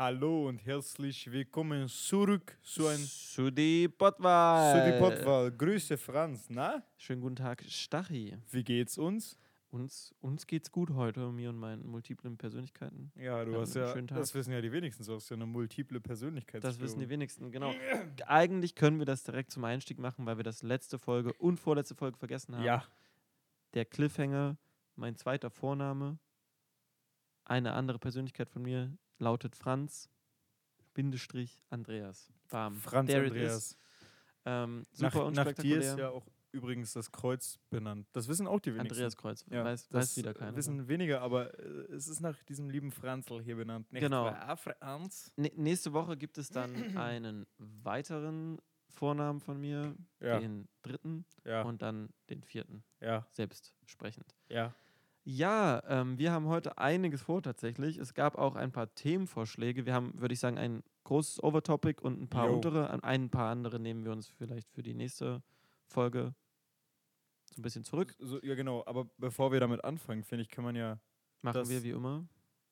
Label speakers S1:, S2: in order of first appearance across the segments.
S1: Hallo und herzlich willkommen zurück zu ein
S2: Pottwahl.
S1: zu die Pottwahl. Grüße Franz, na?
S2: Schönen guten Tag, Stachi.
S1: Wie geht's uns?
S2: Uns, uns geht's gut heute, mir und meinen multiplen Persönlichkeiten.
S1: Ja, du hast ja,
S2: schönen Tag.
S1: das wissen ja die wenigsten, du hast ja eine multiple Persönlichkeit.
S2: Das wissen die wenigsten, genau. Eigentlich können wir das direkt zum Einstieg machen, weil wir das letzte Folge und vorletzte Folge vergessen haben.
S1: Ja,
S2: Der Cliffhanger, mein zweiter Vorname, eine andere Persönlichkeit von mir lautet Franz, Bindestrich Andreas. Bam.
S1: Franz
S2: There
S1: Andreas.
S2: Ähm,
S1: Nach,
S2: super
S1: nach dir
S2: unspektakulär.
S1: ist ja auch übrigens das Kreuz benannt. Das wissen auch die wenigsten.
S2: Andreas Kreuz.
S1: Ja,
S2: weiß,
S1: das
S2: weiß wieder keiner.
S1: wissen weniger, aber äh, es ist nach diesem lieben Franzl hier benannt. Nicht
S2: Genau.
S1: wahr, Franz?
S2: Nä- nächste Woche gibt es dann einen weiteren Vornamen von mir,
S1: Ja,
S2: den dritten
S1: ja,
S2: und dann den vierten,
S1: ja,
S2: selbst sprechend.
S1: ja.
S2: Ja, ähm, wir haben heute einiges vor tatsächlich. Es gab auch ein paar Themenvorschläge. Wir haben, würde ich sagen, ein großes Overtopic und ein paar
S1: Jo.
S2: untere. An ein paar andere nehmen wir uns vielleicht für die nächste Folge so ein bisschen zurück.
S1: So, ja, genau. Aber bevor wir damit anfangen, finde ich, kann man ja
S2: Machen wir wie immer.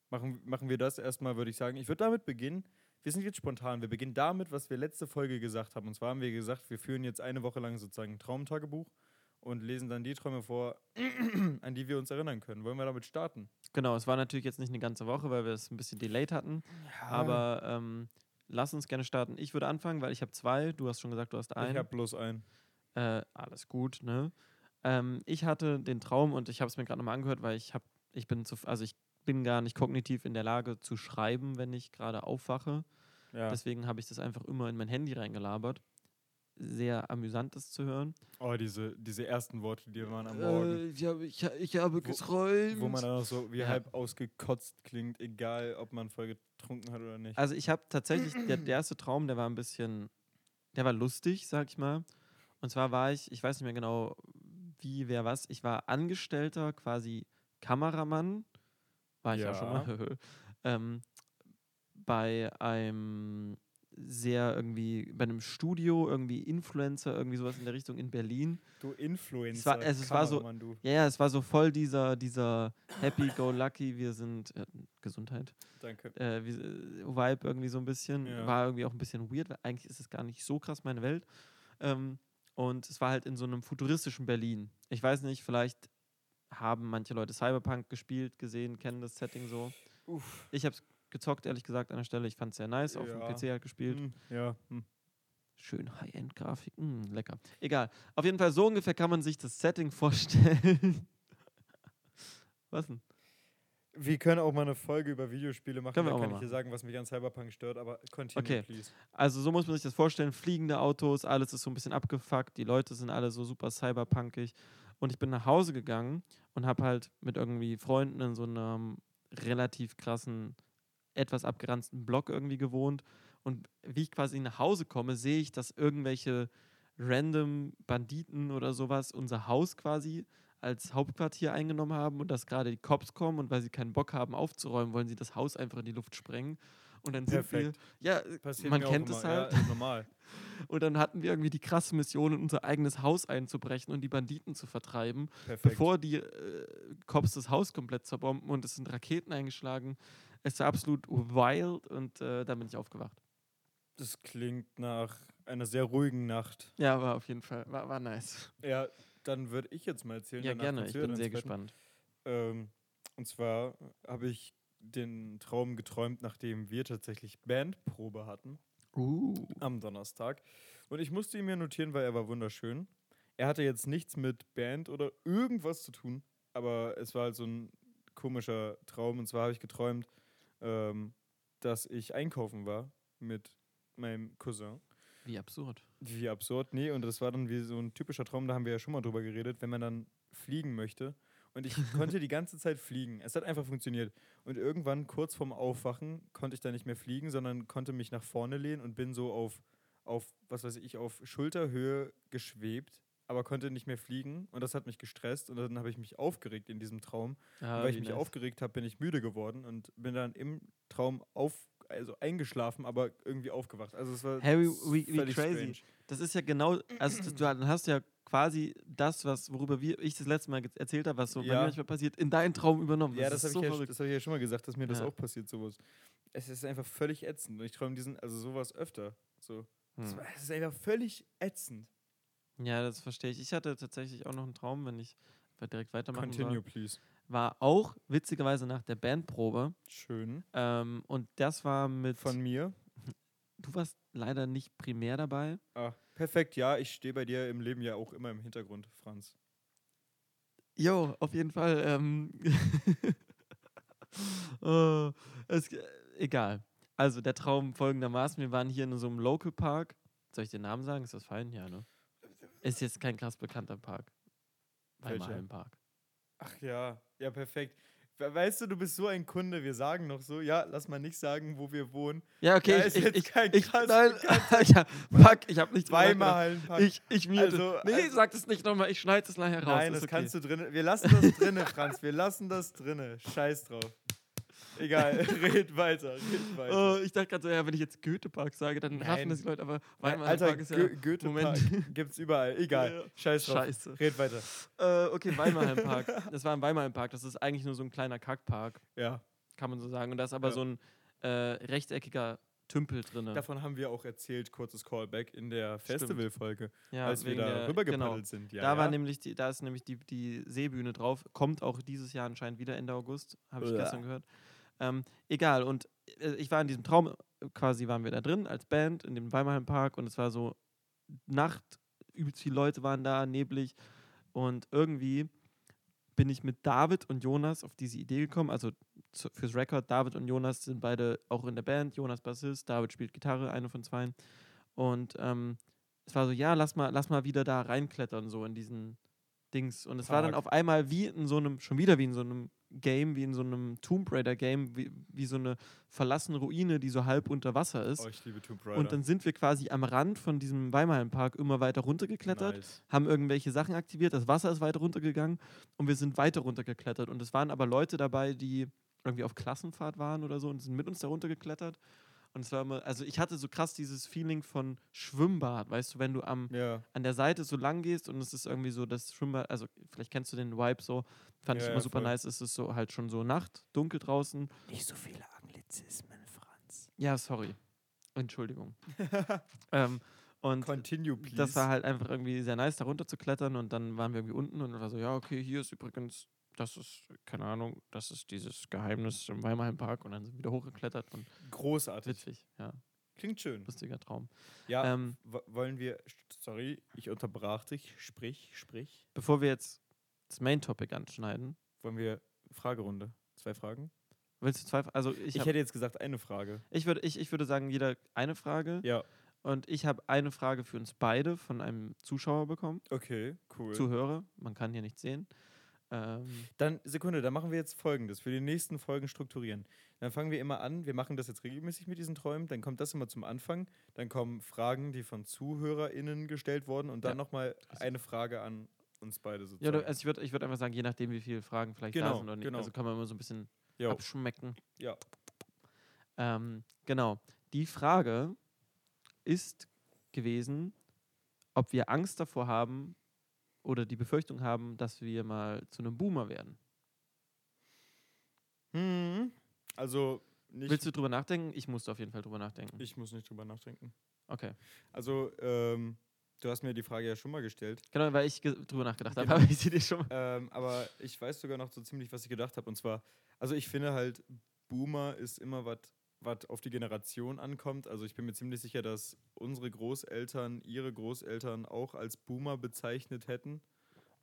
S1: Machen, machen wir das erstmal, würde ich sagen. Ich würde damit beginnen. Wir sind jetzt spontan. Wir beginnen damit, was wir letzte Folge gesagt haben. Und zwar haben wir gesagt, wir führen jetzt eine Woche lang sozusagen ein Traumtagebuch und lesen dann die Träume vor, an die wir uns erinnern können. Wollen wir damit starten?
S2: Genau, es war natürlich jetzt nicht eine ganze Woche, weil wir es ein bisschen delayed hatten. Aber ähm, lass uns gerne starten. Ich würde anfangen, weil ich habe zwei. Du hast schon gesagt, du hast
S1: ich
S2: einen.
S1: habe bloß einen.
S2: Äh, alles gut, ne? Ähm, ich hatte den Traum und ich habe es mir gerade nochmal angehört, weil ich habe, ich bin zu, also ich bin gar nicht kognitiv in der Lage zu schreiben, wenn ich gerade aufwache.
S1: Ja.
S2: Deswegen habe ich das einfach immer in mein Handy reingelabert. Sehr amüsant, das zu hören.
S1: oh, diese, diese ersten Worte, die man am Morgen,
S2: ich habe, ich, ich habe
S1: geträumt. wo man dann auch so wie
S2: Ja.
S1: halb ausgekotzt klingt, egal ob man voll getrunken hat oder nicht.
S2: Also ich habe tatsächlich, der, der erste Traum, der war ein bisschen, der war lustig, sag ich mal. Und zwar war ich, ich weiß nicht mehr genau, wie, wer was, ich war Angestellter, quasi Kameramann, war ich auch schon mal, ähm, bei einem sehr irgendwie, bei einem Studio, irgendwie Influencer, irgendwie sowas in der Richtung in Berlin.
S1: Du Influencer,
S2: Es war- also es war so-
S1: du.
S2: Ja, ja, es war so voll dieser, dieser Happy-Go-Lucky, wir sind, äh, Gesundheit,
S1: Danke.
S2: äh, wie, Vibe irgendwie so ein bisschen.
S1: Ja.
S2: War irgendwie auch ein bisschen weird, weil eigentlich ist es gar nicht so krass meine Welt. Ähm, und es war halt in so einem futuristischen Berlin. Ich weiß nicht, vielleicht haben manche Leute Cyberpunk gespielt, gesehen, kennen das Setting so.
S1: Uff.
S2: Ich habe es gezockt, ehrlich gesagt, an der Stelle. Ich fand es sehr nice, auf dem
S1: Ja.
S2: PC halt gespielt.
S1: Hm, ja. Hm.
S2: Schön High-End-Grafik, mm, lecker. Egal. Auf jeden Fall, so ungefähr kann man sich das Setting vorstellen. Was denn?
S1: Wir können auch mal eine Folge über Videospiele machen.
S2: Können
S1: da
S2: auch
S1: kann
S2: mal
S1: ich dir sagen, was mich an Cyberpunk stört, aber continue,
S2: Okay.
S1: please.
S2: Also so muss man sich das vorstellen. Fliegende Autos, alles ist so ein bisschen abgefuckt. Die Leute sind alle so super cyberpunkig. Und ich bin nach Hause gegangen und habe halt mit irgendwie Freunden in so einem relativ krassen, etwas abgeranzten Block irgendwie gewohnt. Und wie ich quasi nach Hause komme, sehe ich, dass irgendwelche random Banditen oder sowas unser Haus quasi als Hauptquartier eingenommen haben und dass gerade die Cops kommen und weil sie keinen Bock haben aufzuräumen, wollen sie das Haus einfach in die Luft sprengen. Und dann sind
S1: Perfekt.
S2: wir, ja,
S1: Passiert
S2: man kennt es halt.
S1: Ja, normal.
S2: Und dann hatten wir irgendwie die krasse Mission, in unser eigenes Haus einzubrechen und die Banditen zu vertreiben,
S1: Perfekt.
S2: bevor die äh, Cops das Haus komplett zerbomben und es sind Raketen eingeschlagen. Es war absolut wild und äh, dann bin ich aufgewacht.
S1: das klingt nach einer sehr ruhigen Nacht.
S2: Ja, war auf jeden Fall, war, war nice.
S1: Ja, dann würde ich jetzt mal erzählen.
S2: Ja, gerne, ich bin sehr gespannt.
S1: Ähm, und zwar habe ich den Traum geträumt, nachdem wir tatsächlich Bandprobe hatten
S2: Uh.
S1: am Donnerstag. Und ich musste ihn mir notieren, weil er war wunderschön. Er hatte jetzt nichts mit Band oder irgendwas zu tun, aber es war halt so ein komischer Traum. Und zwar habe ich geträumt, ähm, dass ich einkaufen war mit meinem Cousin.
S2: Wie absurd.
S1: Wie absurd. Nee, und das war dann wie so ein typischer Traum, da haben wir ja schon mal drüber geredet, wenn man dann fliegen möchte. Und ich konnte die ganze Zeit fliegen. Es hat einfach funktioniert. Und irgendwann, kurz vorm Aufwachen, konnte ich dann nicht mehr fliegen, sondern konnte mich nach vorne lehnen und bin so auf, auf was weiß ich, auf Schulterhöhe geschwebt, aber konnte nicht mehr fliegen. Und das hat mich gestresst. Und dann habe ich mich aufgeregt in diesem Traum.
S2: Ah,
S1: weil ich mich
S2: nice.
S1: aufgeregt habe, bin ich müde geworden und bin dann im Traum auf, also eingeschlafen, aber irgendwie aufgewacht. Also es war
S2: Hey, wie- wie- crazy.
S1: strange.
S2: Das ist ja genau, also das, du hast ja quasi das, was, worüber wir, ich das letzte Mal erzählt habe, was so bei
S1: Ja.
S2: mir manchmal passiert, in deinen Traum übernommen.
S1: Ja, das, habe ich, ja, das hab ich ja schon mal gesagt, dass mir das
S2: Ja.
S1: auch passiert, sowas. es ist einfach völlig ätzend. Und ich träume diesen, also sowas öfter. So.
S2: Hm.
S1: es ist einfach völlig ätzend.
S2: Ja, das verstehe ich. Ich hatte tatsächlich auch noch einen Traum, wenn ich direkt weitermachen
S1: Continue,
S2: soll.
S1: please.
S2: War auch witzigerweise nach der Bandprobe.
S1: Schön.
S2: Ähm, und das war mit.
S1: Von mir.
S2: du warst leider nicht primär dabei.
S1: Ah, perfekt, ja, ich stehe bei dir im Leben ja auch immer im Hintergrund, Franz.
S2: Jo, auf jeden Fall. Ähm oh, es, egal. Also der Traum folgendermaßen: Wir waren hier in so einem Local Park. Soll ich den Namen sagen? Ist das fein? Ja, ne? Ist jetzt kein krass bekannter Park.
S1: Welcher?
S2: Weimarhallenpark.
S1: Ach ja, ja, perfekt. We- Weißt du, du bist so ein Kunde, wir sagen noch so, ja, lass mal nicht sagen, wo wir wohnen.
S2: Ja, okay. Ich, ich,
S1: kein
S2: ich,
S1: krass
S2: nein, ja, fuck, ich hab nicht
S1: Weimar. Hallenpark.
S2: Ich, ich miete.
S1: Also-
S2: nee,
S1: also-
S2: sag das nicht nochmal. Ich schneide es nachher raus.
S1: Nein, das
S2: okay.
S1: kannst du drin. Wir lassen das drinne, Franz. Wir lassen das drinne. Scheiß drauf. Egal, red weiter, red weiter.
S2: Oh, ich dachte gerade so, ja, wenn ich jetzt Goethe-Park sage, dann raffen
S1: Nein.
S2: das die Leute, aber
S1: Alter,
S2: Weimarhallenpark ist ja.
S1: Go Goethe-Park
S2: Moment.
S1: gibt's überall. Egal,
S2: Ja.
S1: scheiß drauf.
S2: Scheiße.
S1: Red weiter.
S2: Äh, okay, Weimarhallenpark. Das war im Weimarhallenpark. Das ist eigentlich nur so ein kleiner Kackpark,
S1: Ja,
S2: kann man so sagen. Und da ist aber
S1: Ja.
S2: so ein äh, rechteckiger Tümpel drin.
S1: davon haben wir auch erzählt, kurzes Callback in der. Festivalfolge,
S2: ja,
S1: als wir da
S2: der-
S1: rübergepaddelt
S2: genau.
S1: sind. Ja,
S2: da, war
S1: ja.
S2: nämlich die, da ist nämlich die, die Seebühne drauf. Kommt auch dieses Jahr anscheinend wieder Ende August, habe ich gestern gehört. Ähm, egal, und äh, ich war in diesem Traum, quasi waren wir da drin als Band in dem Weimarhallenpark und es war so Nacht, übelst viele Leute waren da, neblig. Und irgendwie bin ich mit David und Jonas auf diese Idee gekommen, also zu, fürs Record, David und Jonas sind beide auch in der Band, Jonas Bassist, David spielt Gitarre, eine von zwei und ähm, es war so, ja, lass mal, lass mal wieder da reinklettern, so in diesen Dings. Und es war dann
S1: Park.
S2: auf einmal wie in so einem, schon wieder wie in so einem Game, wie in so einem Tomb Raider Game, wie, wie so eine verlassene Ruine, die so halb unter Wasser ist.
S1: Oh, ich liebe Tomb Raider.
S2: und dann sind wir quasi am Rand von diesem Weimarhallenpark immer weiter runtergeklettert,
S1: Nice.
S2: haben irgendwelche Sachen aktiviert, das Wasser ist weiter runtergegangen und wir sind weiter runtergeklettert. Und es waren aber Leute dabei, die irgendwie auf Klassenfahrt waren oder so und sind mit uns da runtergeklettert. Und es war immer, also ich hatte so krass dieses Feeling von Schwimmbad, weißt du, wenn du am,
S1: Ja,
S2: an der Seite so lang gehst und es ist irgendwie so das Schwimmbad, also vielleicht kennst du den Vibe so, fand ich
S1: Ja,
S2: immer
S1: ja,
S2: super
S1: voll.
S2: nice, es ist so halt schon so Nacht, dunkel draußen.
S1: nicht so viele Anglizismen, Franz.
S2: Ja, sorry. Entschuldigung. ähm, und
S1: Continue, please.
S2: das war halt einfach irgendwie sehr nice, da runter zu klettern und dann waren wir irgendwie unten und war so, ja, okay, hier ist übrigens, das ist, keine Ahnung, das ist dieses Geheimnis im Weimarhallenpark und dann sind wir wieder hochgeklettert und
S1: Großartig.
S2: witzig, ja,
S1: Klingt schön.
S2: lustiger Traum.
S1: Ja,
S2: Ähm,
S1: wollen wir. Sorry, ich unterbrach dich. Sprich, sprich.
S2: bevor wir jetzt das Main Topic anschneiden,
S1: Wollen wir Fragerunde? Zwei Fragen?
S2: willst du zwei, also ich,
S1: Ich,
S2: hab,
S1: hätte jetzt gesagt, eine Frage.
S2: ich, würde, ich, ich würde sagen, jeder eine Frage
S1: Ja,
S2: und ich habe eine Frage für uns beide von einem Zuschauer bekommen,
S1: okay, cool.
S2: Zuhörer, man kann hier nicht sehen. Ähm,
S1: Dann, Sekunde, dann machen wir jetzt folgendes. Für die nächsten Folgen strukturieren. Dann fangen wir immer an. Wir machen das jetzt regelmäßig mit diesen Träumen. Dann kommt das immer zum Anfang. Dann kommen Fragen, die von ZuhörerInnen gestellt wurden. Und dann
S2: Ja.
S1: nochmal
S2: Also-
S1: eine Frage an uns beide
S2: ja,
S1: sozusagen.
S2: du- also ich würde ich würd einfach sagen, je nachdem, wie viele Fragen vielleicht da
S1: Genau,
S2: sind oder nicht.
S1: genau.
S2: Also kann man immer so ein bisschen
S1: Jo,
S2: abschmecken.
S1: Ja.
S2: Ähm, genau. Die Frage ist gewesen, ob wir Angst davor haben oder die Befürchtung haben, dass wir mal zu einem Boomer werden.
S1: Hm, also, nicht,
S2: Willst du drüber nachdenken? Ich musste auf jeden Fall drüber nachdenken.
S1: ich muss nicht drüber nachdenken.
S2: Okay.
S1: Also, ähm, du hast mir die Frage ja schon mal gestellt.
S2: Genau, weil ich drüber nachgedacht habe,
S1: Genau.
S2: habe ich sie dir schon mal.
S1: Ähm, aber ich weiß sogar noch so ziemlich, was ich gedacht habe. Und zwar, also ich finde halt, Boomer ist immer was, was auf die Generation ankommt. Also ich bin mir ziemlich sicher, dass unsere Großeltern ihre Großeltern auch als Boomer bezeichnet hätten.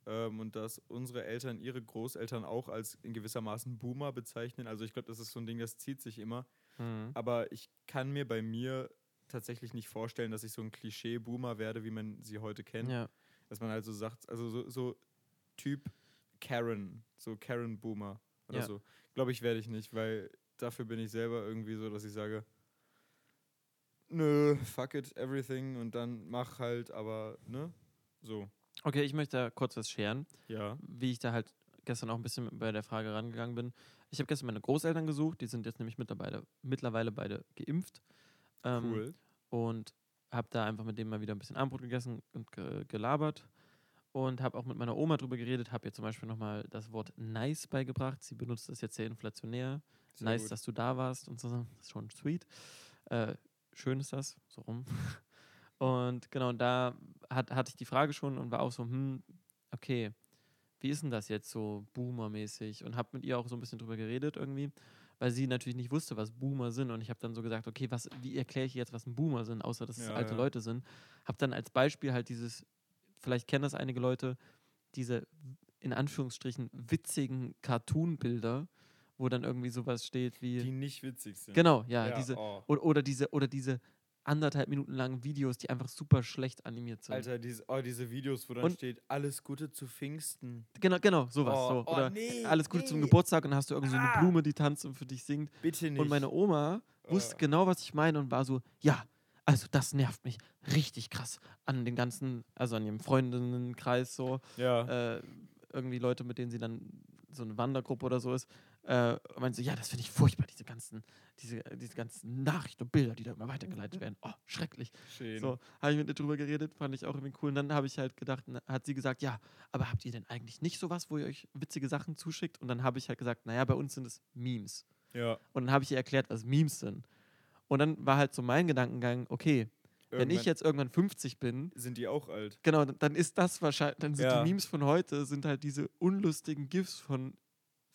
S1: Ähm, und dass unsere Eltern ihre Großeltern auch als in gewissermaßen Boomer bezeichnen. Also ich glaube, das ist so ein Ding, das zieht sich immer.
S2: Mhm.
S1: Aber ich kann mir bei mir tatsächlich nicht vorstellen, dass ich so ein Klischee-Boomer werde, wie man sie heute kennt.
S2: Ja.
S1: Dass man halt so sagt, also so, so Typ Karen, so Karen Boomer oder
S2: Ja.
S1: so. Glaube ich, werde ich nicht, weil dafür bin ich selber irgendwie so, dass ich sage, nö, fuck it, everything und dann mach halt, aber, ne? So,
S2: Okay, ich möchte da kurz was scheren,
S1: ja.
S2: wie ich da halt gestern auch ein bisschen bei der Frage rangegangen bin. Ich habe gestern meine Großeltern gesucht, die sind jetzt nämlich mittlerweile, mittlerweile beide geimpft. Ähm,
S1: Cool.
S2: und habe da einfach mit dem mal wieder ein bisschen Abendbrot gegessen und ge gelabert und habe auch mit meiner Oma drüber geredet, habe ihr zum Beispiel nochmal das Wort nice beigebracht. Sie benutzt das jetzt sehr inflationär.
S1: Sehr
S2: nice,
S1: gut.
S2: dass du da warst und so. Das ist schon sweet. Äh, schön ist das, so rum. Und genau, da hat, hatte ich die Frage schon und war auch so, hm, okay, wie ist denn das jetzt so Boomer-mäßig? Und habe mit ihr auch so ein bisschen drüber geredet irgendwie, weil sie natürlich nicht wusste, was Boomer sind. Und ich habe dann so gesagt, okay, was, wie erkläre ich jetzt, was ein Boomer sind, außer dass es
S1: Ja,
S2: alte
S1: ja.
S2: Leute sind. Habe dann als Beispiel halt dieses, vielleicht kennen das einige Leute, diese in Anführungsstrichen witzigen Cartoon-Bilder, wo dann irgendwie sowas steht wie.
S1: Die nicht witzig sind.
S2: genau, ja, diese.
S1: oh.
S2: Oder, oder diese, oder diese anderthalb Minuten langen Videos, die einfach super schlecht animiert sind.
S1: Alter, diese, oh, diese Videos, wo dann
S2: Und-
S1: steht, alles Gute zu Pfingsten.
S2: Genau, genau, sowas.
S1: Oh,
S2: so.
S1: oh,
S2: Oder
S1: nee,
S2: alles Gute zum
S1: nee.
S2: Geburtstag und dann hast du irgendwie so eine
S1: Ah.
S2: Blume, die tanzt und für dich singt.
S1: Bitte nicht.
S2: Und meine Oma wusste
S1: Äh.
S2: genau, was ich meine und war so, ja, also das nervt mich richtig krass an den ganzen, also an ihrem Freundinnenkreis so,
S1: ja.
S2: äh, irgendwie Leute, mit denen sie dann so eine Wandergruppe oder so ist, äh, und meinte so, ja, das finde ich furchtbar, diese ganzen, diese, diese ganzen Nachrichten und Bilder, die da immer weitergeleitet werden. Oh, schrecklich.
S1: Schön.
S2: So, habe ich mit ihr drüber geredet, fand ich auch irgendwie cool. Und dann habe ich halt gedacht, hat sie gesagt, ja, aber habt ihr denn eigentlich nicht sowas, wo ihr euch witzige Sachen zuschickt? Und dann habe ich halt gesagt, naja, bei uns sind es Memes.
S1: Ja.
S2: Und dann habe ich ihr erklärt, was Memes sind. Und dann war halt so mein Gedankengang, okay, wenn ich
S1: Irgendwann
S2: jetzt irgendwann 50 bin,
S1: Sind die auch alt?
S2: genau, dann- dann ist das wahrscheinlich, dann sind
S1: Ja.
S2: die Memes von heute, sind halt diese unlustigen GIFs von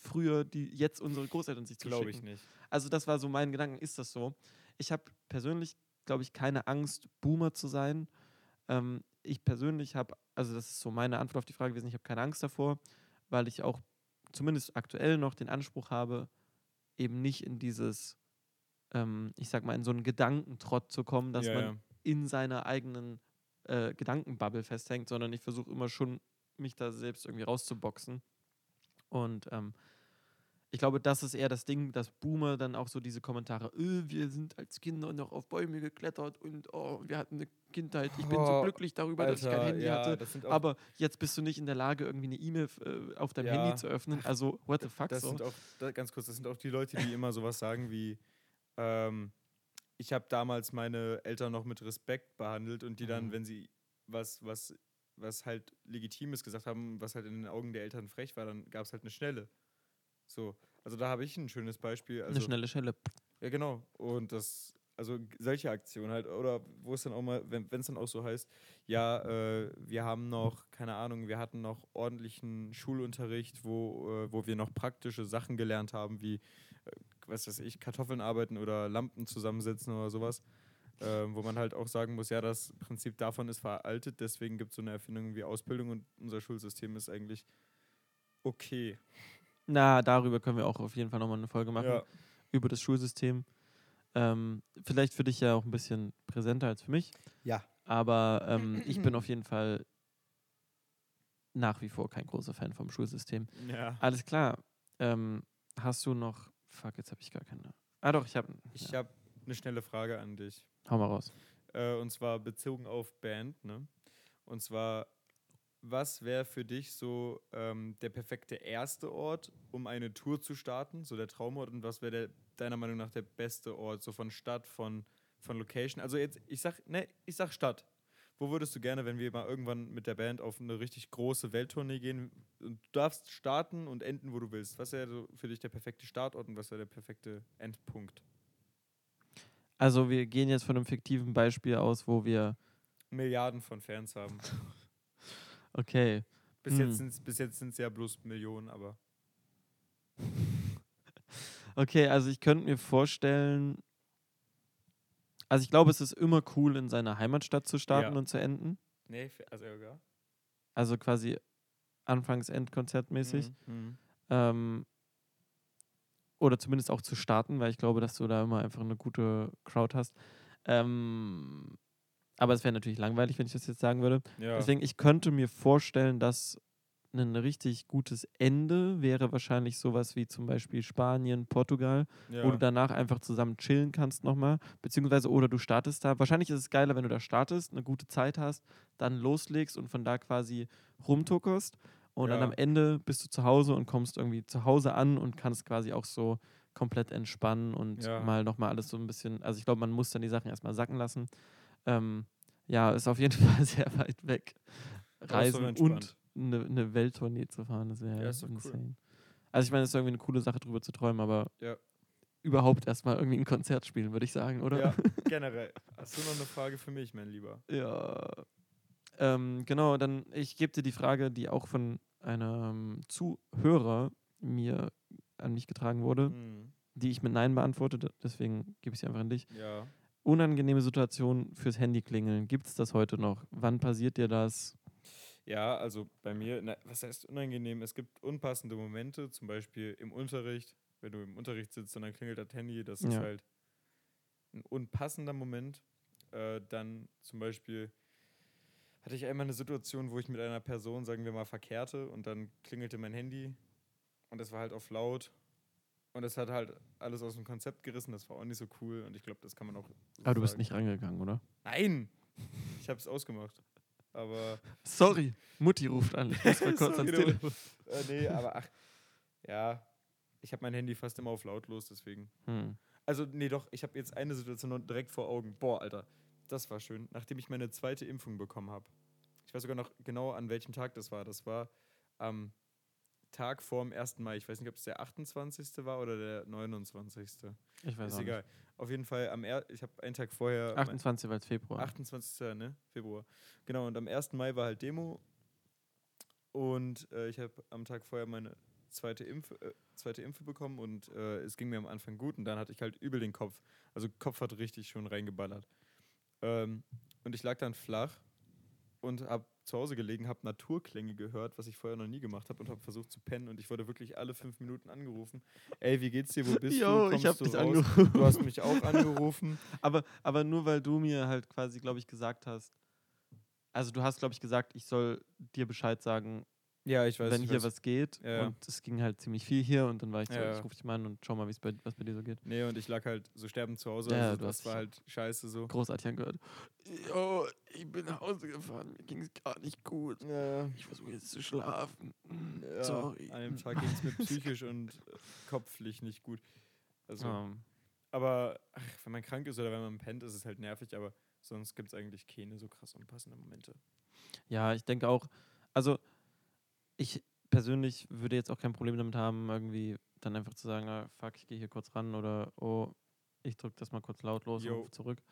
S2: früher, die jetzt unsere Großeltern sich zuschicken.
S1: Glaube ich nicht.
S2: Also das war so mein Gedanken, ist das so? Ich habe persönlich, glaube ich, keine Angst, Boomer zu sein. Ähm, ich persönlich habe, also das ist so meine Antwort auf die Frage gewesen, ich habe keine Angst davor, weil ich auch zumindest aktuell noch den Anspruch habe, eben nicht in dieses, ähm, ich sag mal, in so einen Gedankentrott zu kommen, dass
S1: ja,
S2: man
S1: ja.
S2: in seiner eigenen äh, Gedankenbubble festhängt, sondern ich versuche immer schon, mich da selbst irgendwie rauszuboxen. Und ähm, ich glaube, das ist eher das Ding, dass Boomer dann auch so diese Kommentare, öh, wir sind als Kinder noch auf Bäume geklettert und oh, wir hatten eine Kindheit, ich bin so
S1: Oh,
S2: glücklich darüber, dass ich kein
S1: Alter,
S2: Handy
S1: ja,
S2: hatte.
S1: das
S2: Aber jetzt bist du nicht in der Lage, irgendwie eine E-Mail äh, auf deinem
S1: Ja.
S2: Handy zu öffnen. Also, what the fuck
S1: das
S2: so?
S1: sind auch, da, ganz kurz, das sind auch die Leute, die immer sowas sagen wie, ähm, ich habe damals meine Eltern noch mit Respekt behandelt und die dann,
S2: Mhm.
S1: wenn sie was, was, was halt Legitimes gesagt haben, was halt in den Augen der Eltern frech war, dann gab es halt eine Schnelle. So, also da habe ich ein schönes Beispiel. Also,
S2: eine schnelle Schelle.
S1: Ja, genau. Und das, also solche Aktionen halt, oder wo es dann auch mal, wenn es dann auch so heißt, ja, äh, wir haben noch, keine Ahnung, wir hatten noch ordentlichen Schulunterricht, wo, äh, wo wir noch praktische Sachen gelernt haben, wie, äh, was weiß ich, Kartoffeln arbeiten oder Lampen zusammensetzen oder sowas. Ähm, wo man halt auch sagen muss, ja, das Prinzip davon ist veraltet, deswegen gibt es so eine Erfindung wie Ausbildung und unser Schulsystem ist eigentlich okay.
S2: Na, darüber können wir auch auf jeden Fall nochmal eine Folge machen.
S1: Ja,
S2: Über das Schulsystem. Ähm, vielleicht für dich ja auch ein bisschen präsenter als für mich.
S1: Ja.
S2: Aber ähm, ich bin auf jeden Fall nach wie vor kein großer Fan vom Schulsystem.
S1: ja.
S2: Alles klar. Ähm, hast du noch. Fuck, jetzt habe ich gar keine. Ah, doch, ich habe.
S1: Ich
S2: Ja.
S1: habe eine schnelle Frage an dich.
S2: Hau mal raus.
S1: Äh, und zwar bezogen auf Band, ne? Und zwar, was wäre für dich so ähm, der perfekte erste Ort, um eine Tour zu starten, so der Traumort? Und was wäre deiner Meinung nach der beste Ort, so von Stadt, von, von Location? Also jetzt, ich sag, ne, ich sag Stadt. Wo würdest du gerne, wenn wir mal irgendwann mit der Band auf eine richtig große Welttournee gehen, und du darfst starten und enden, wo du willst? Was wäre so für dich der perfekte Startort und was wäre der perfekte Endpunkt?
S2: Also, wir gehen jetzt von einem fiktiven Beispiel aus, wo wir.
S1: Milliarden von Fans haben.
S2: Okay.
S1: Bis
S2: Hm.
S1: jetzt sind es ja bloß Millionen, aber.
S2: Okay, also ich könnte mir vorstellen. Also, ich glaube, es ist immer cool, in seiner Heimatstadt zu starten
S1: Ja.
S2: und zu enden.
S1: Nee, also ja.
S2: Also quasi Anfangs-Endkonzertmäßig.
S1: Mhm.
S2: Ähm, oder zumindest auch zu starten, weil ich glaube, dass du da immer einfach eine gute Crowd hast. Ähm, aber es wäre natürlich langweilig, wenn ich das jetzt sagen würde.
S1: Ja.
S2: Deswegen, ich könnte mir vorstellen, dass ein richtig gutes Ende wäre wahrscheinlich sowas wie zum Beispiel Spanien, Portugal,
S1: ja.
S2: wo du danach einfach zusammen chillen kannst nochmal. Beziehungsweise, oder du startest da. Wahrscheinlich ist es geiler, wenn du da startest, eine gute Zeit hast, dann loslegst und von da quasi rumtuckerst. Und dann
S1: Ja.
S2: am Ende bist du zu Hause und kommst irgendwie zu Hause an und kannst quasi auch so komplett entspannen und
S1: Ja.
S2: mal nochmal alles so ein bisschen. Also, ich glaube, man muss dann die Sachen erstmal sacken lassen. Ähm, ja, ist auf jeden Fall sehr weit weg. Reisen und eine, eine Welttournee zu fahren, das wäre
S1: Ja, ist doch cool.
S2: insane. Also, ich meine, es ist irgendwie eine coole Sache, drüber zu träumen, aber
S1: Ja.
S2: überhaupt erstmal irgendwie ein Konzert spielen, würde ich sagen, oder?
S1: Ja, generell. Hast du noch eine Frage für mich, mein Lieber?
S2: Ja. Ähm, genau, dann ich gebe dir die Frage, die auch von einem Zuhörer mir an mich getragen wurde,
S1: Hm,
S2: die ich mit Nein beantwortete, deswegen gebe ich sie einfach an dich.
S1: ja.
S2: Unangenehme Situation fürs Handy klingeln. Gibt es das heute noch? Wann passiert dir das?
S1: Ja, also bei mir, na, was heißt unangenehm? Es gibt unpassende Momente, zum Beispiel im Unterricht, wenn du im Unterricht sitzt und dann klingelt das Handy, das ist
S2: Ja.
S1: halt ein unpassender Moment. Äh, dann zum Beispiel hatte ich einmal eine Situation, wo ich mit einer Person, sagen wir mal, verkehrte und dann klingelte mein Handy und das war halt auf laut und das hat halt alles aus dem Konzept gerissen, das war auch nicht so cool und ich glaube, das kann man auch. so
S2: Aber du bist
S1: sagen.
S2: nicht rangegangen, oder?
S1: Nein! Ich habe es ausgemacht. Aber.
S2: Sorry, Mutti ruft an. Ich muss mal kurz ans Telefon.
S1: Äh, nee, aber ach. Ja. Ich habe mein Handy fast immer auf lautlos, deswegen.
S2: Hm.
S1: Also, nee, doch, ich habe jetzt eine Situation direkt vor Augen. Boah, Alter. Das war schön. Nachdem ich meine zweite Impfung bekommen habe. Ich weiß sogar noch genau, an welchem Tag das war. Das war am Tag vor dem 1. Mai. Ich weiß nicht, ob es der 28. war oder der 29.
S2: Ich weiß
S1: Ist
S2: auch
S1: egal. Auf jeden Fall, am er ich habe einen Tag vorher.
S2: nicht.
S1: mein-
S2: 28. war es Februar.
S1: 28. Ne? Februar. Genau, und am 1. Mai war halt Demo. Und äh, ich habe am Tag vorher meine zweite Impfe, äh, zweite Impfe bekommen und äh, es ging mir am Anfang gut und dann hatte ich halt übel den Kopf. Also Kopf hat richtig schon reingeballert. Ähm, und ich lag dann flach und habe zu Hause gelegen, habe Naturklänge gehört, was ich vorher noch nie gemacht habe und habe versucht zu pennen und ich wurde wirklich alle fünf Minuten angerufen. Ey, wie geht's dir? Wo bist
S2: Jo,
S1: du?
S2: ich hab
S1: du
S2: dich
S1: raus?
S2: angerufen.
S1: Du hast mich auch angerufen.
S2: Aber, aber nur weil du mir halt quasi, glaube ich, gesagt hast, also du hast, glaube ich, gesagt, ich soll dir Bescheid sagen,
S1: Ja, ich weiß.
S2: wenn
S1: ich
S2: hier
S1: weiß.
S2: was geht.
S1: Ja.
S2: Und es ging halt ziemlich viel hier und dann war ich so,
S1: Ja,
S2: ich rufe dich mal an und schau mal, wie's bei, was bei dir so geht.
S1: Nee, und ich lag halt so sterbend zu Hause.
S2: Ja,
S1: also
S2: du
S1: das war halt scheiße so.
S2: Großartig angehört. Jo, ich bin nach Hause gefahren, mir ging es gar nicht gut.
S1: Ja,
S2: Ich versuche jetzt zu schlafen. Sorry.
S1: An dem Tag ging es mir psychisch und kopflich nicht gut. Also,
S2: Ähm,
S1: aber ach, wenn man krank ist oder wenn man pennt, ist es halt nervig, aber sonst gibt es eigentlich keine so krass unpassende Momente.
S2: Ja, ich denke auch, also ich persönlich würde jetzt auch kein Problem damit haben, irgendwie dann einfach zu sagen, ah, fuck, ich gehe hier kurz ran oder oh, ich drücke das mal kurz lautlos und
S1: Jo.
S2: rufe zurück.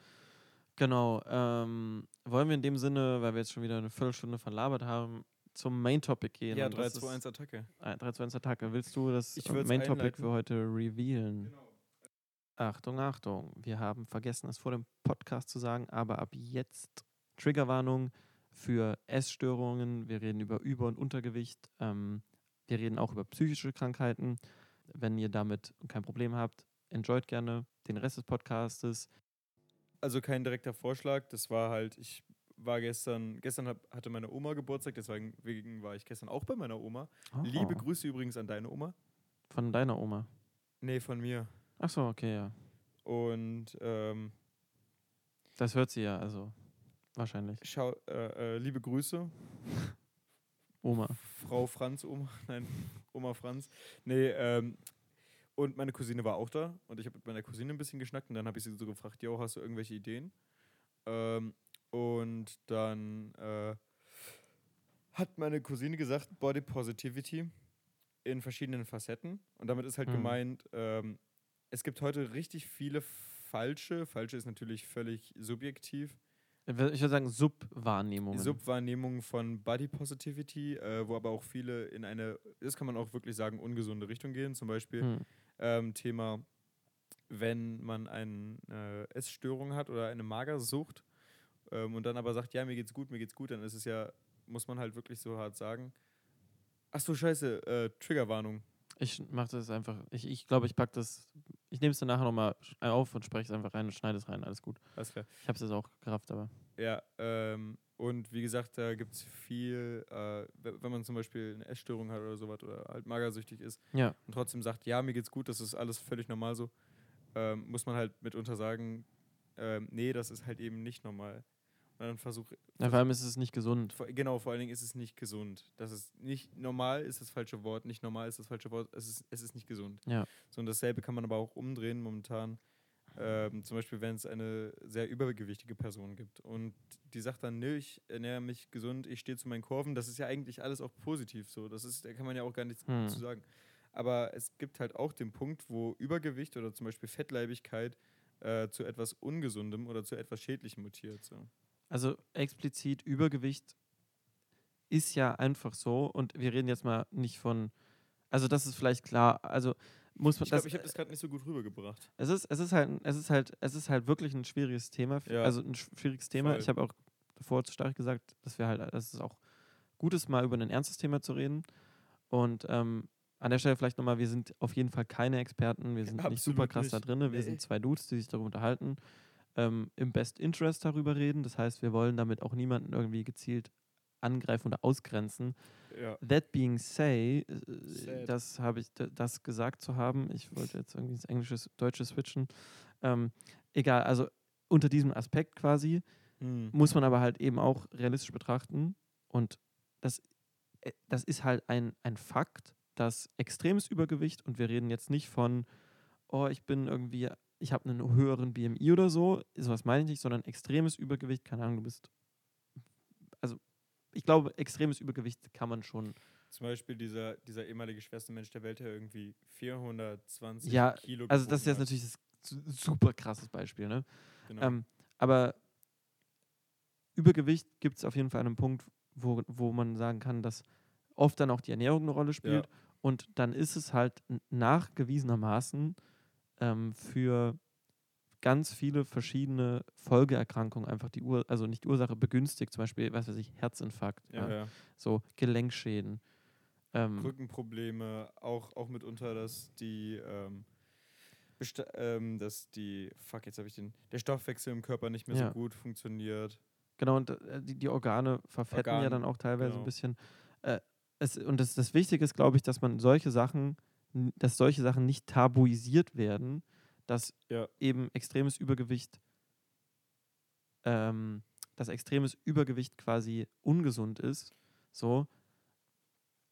S2: Genau, ähm, wollen wir in dem Sinne, weil wir jetzt schon wieder eine Viertelstunde verlabert haben, zum Main Topic gehen.
S1: Ja,
S2: und
S1: 3,
S2: das
S1: 2, 1
S2: ist-
S1: Attacke.
S2: äh, 3, 2, 1 Attacke. Willst du das Main Topic
S1: einleiten.
S2: für heute revealen? Achtung, Achtung. Wir haben vergessen, es vor dem Podcast zu sagen, aber ab jetzt Triggerwarnung für Essstörungen. Wir reden über Über- und Untergewicht. Ähm, wir reden auch über psychische Krankheiten. Wenn ihr damit kein Problem habt, enjoyt gerne den Rest des Podcastes.
S1: Also kein direkter Vorschlag, das war halt, ich war gestern, gestern hab, hatte meine Oma Geburtstag, deswegen wegen war ich gestern auch bei meiner Oma. Liebe
S2: Oh,
S1: Grüße übrigens an deine Oma.
S2: Von deiner Oma.
S1: Nee, von mir.
S2: Ach so, okay, ja.
S1: Und ähm,
S2: Das hört sie ja, also wahrscheinlich.
S1: schau, äh, äh, liebe Grüße,
S2: Oma.
S1: Frau Franz, Oma, nein, Oma Franz. Nee, ähm, und meine Cousine war auch da und ich habe mit meiner Cousine ein bisschen geschnackt und dann habe ich sie so gefragt, yo, hast du irgendwelche Ideen? Ähm, und dann äh, hat meine Cousine gesagt, Body Positivity in verschiedenen Facetten. Und damit ist halt
S2: Hm.
S1: gemeint, ähm, es gibt heute richtig viele falsche, falsche ist natürlich völlig subjektiv,
S2: Ich würde sagen Subwahrnehmungen.
S1: Subwahrnehmung von Body Positivity, äh, wo aber auch viele in eine, das kann man auch wirklich sagen, ungesunde Richtung gehen. Zum Beispiel
S2: Hm.
S1: ähm, Thema, wenn man eine äh, Essstörung hat oder eine Magersucht ähm, und dann aber sagt, ja, mir geht's gut, mir geht's gut, dann ist es ja, muss man halt wirklich so hart sagen. Ach so, scheiße, äh, Triggerwarnung.
S2: Ich mache das einfach. Ich glaube, ich, glaub, ich packe das. Ich nehme es dann nachher nochmal auf und spreche es einfach rein und schneide es rein. Alles gut.
S1: Alles klar.
S2: Ich habe es jetzt auch gerafft, aber.
S1: Ja, ähm, und wie gesagt, da gibt es viel, äh, we- wenn man zum Beispiel eine Essstörung hat oder sowas oder halt magersüchtig ist
S2: Ja.
S1: und trotzdem sagt, ja, mir geht's gut, das ist alles völlig normal so, ähm, muss man halt mitunter sagen, ähm, nee, das ist halt eben nicht normal. Dann versuche
S2: ja. Vor allem ist es nicht gesund.
S1: genau, vor allen Dingen ist es nicht gesund. Das ist nicht normal ist das falsche Wort, nicht normal ist das falsche Wort, es ist, es ist nicht gesund.
S2: Ja.
S1: So und dasselbe kann man aber auch umdrehen momentan. Ähm, zum Beispiel, wenn es eine sehr übergewichtige Person gibt und die sagt dann, nö, ich ernähre mich gesund, ich stehe zu meinen Kurven, das ist ja eigentlich alles auch positiv so. Das ist, da kann man ja auch gar nichts
S2: Hm.
S1: zu sagen. Aber es gibt halt auch den Punkt, wo Übergewicht oder zum Beispiel Fettleibigkeit äh, zu etwas Ungesundem oder zu etwas Schädlichem mutiert. So.
S2: Also explizit Übergewicht ist ja einfach so und wir reden jetzt mal nicht von, also das ist vielleicht klar, also muss man
S1: Ich
S2: das,
S1: glaube, ich habe das gerade nicht so gut rübergebracht.
S2: es ist es ist halt es ist halt es ist halt wirklich ein schwieriges Thema,
S1: Ja.
S2: also ein schwieriges Thema.
S1: Voll.
S2: Ich habe auch davor zu stark gesagt, dass wir halt, dass es auch gut ist, mal über ein ernstes Thema zu reden und ähm, an der Stelle vielleicht nochmal, wir sind auf jeden Fall keine Experten, wir sind nicht
S1: Absolut
S2: super krass da
S1: nicht.
S2: drin, wir
S1: Nee.
S2: sind zwei Dudes, die sich darüber unterhalten, ähm, im Best Interest darüber reden. Das heißt, wir wollen damit auch niemanden irgendwie gezielt angreifen oder ausgrenzen.
S1: Ja.
S2: That being say, äh,
S1: Said.
S2: das habe ich, das gesagt zu haben. Ich wollte jetzt irgendwie ins Englische, Deutsche switchen. Ähm, egal, also unter diesem Aspekt quasi
S1: Hm.
S2: muss man aber halt eben auch realistisch betrachten. Und das, äh, das ist halt ein, ein Fakt, dass extremes Übergewicht, und wir reden jetzt nicht von, oh, ich bin irgendwie, ich habe einen höheren BMI oder so, sowas meine ich nicht, sondern extremes Übergewicht, keine Ahnung, du bist, also ich glaube, extremes Übergewicht kann man schon,
S1: Zum Beispiel dieser, dieser ehemalige schwerste Mensch der Welt, der irgendwie 420
S2: Ja,
S1: Kilo
S2: also das ist jetzt natürlich das su- super krasses Beispiel, ne?
S1: Genau.
S2: Ähm, aber Übergewicht gibt es auf jeden Fall einen Punkt, wo, wo man sagen kann, dass oft dann auch die Ernährung eine Rolle spielt. Und dann ist es halt nachgewiesenermaßen ähm, für ganz viele verschiedene Folgeerkrankungen einfach die Ur also nicht Ursache begünstigt, zum Beispiel, was weiß ich, Herzinfarkt,
S1: ja,
S2: ja,
S1: ja.
S2: so Gelenkschäden. Ähm,
S1: Rückenprobleme, auch, auch mitunter, dass die, ähm, ähm, dass die, fuck, jetzt habe ich den, der Stoffwechsel im Körper nicht mehr
S2: Ja.
S1: so gut funktioniert.
S2: Genau, und äh, die, die Organe verfetten ja
S1: Organ,
S2: dann auch teilweise
S1: genau.
S2: ein bisschen. Äh, es, und das, das Wichtige ist, glaube ich, dass man solche Sachen, dass solche Sachen nicht tabuisiert werden, dass
S1: Ja.
S2: eben extremes Übergewicht, ähm, dass extremes Übergewicht quasi ungesund ist. So,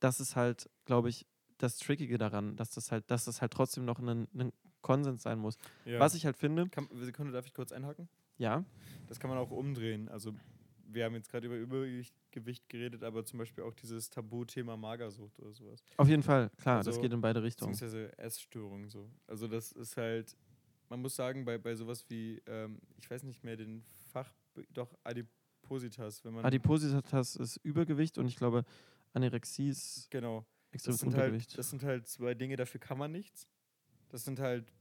S2: das ist halt, glaube ich, das Trickige daran, dass das halt, dass das halt trotzdem noch ein, ein Konsens sein muss.
S1: Ja.
S2: Was ich halt finde,
S1: Kann, Sekunde, darf ich kurz einhaken?
S2: ja,
S1: Das kann man auch umdrehen. Also, wir haben jetzt gerade über Übergewicht geredet, aber zum Beispiel auch dieses Tabuthema Magersucht oder sowas.
S2: auf jeden Fall, klar, das
S1: Also,
S2: geht in beide Richtungen.
S1: Beziehungsweise Essstörungen so. Also, das ist halt, man muss sagen, bei, bei sowas wie, ähm, ich weiß nicht mehr den Fach, doch Adipositas, wenn man.
S2: Adipositas ist Übergewicht und ich glaube, Anorexie ist
S1: Genau.
S2: extremes
S1: Das sind,
S2: Untergewicht.
S1: halt, das sind halt zwei Dinge, dafür kann man nichts. Das sind halt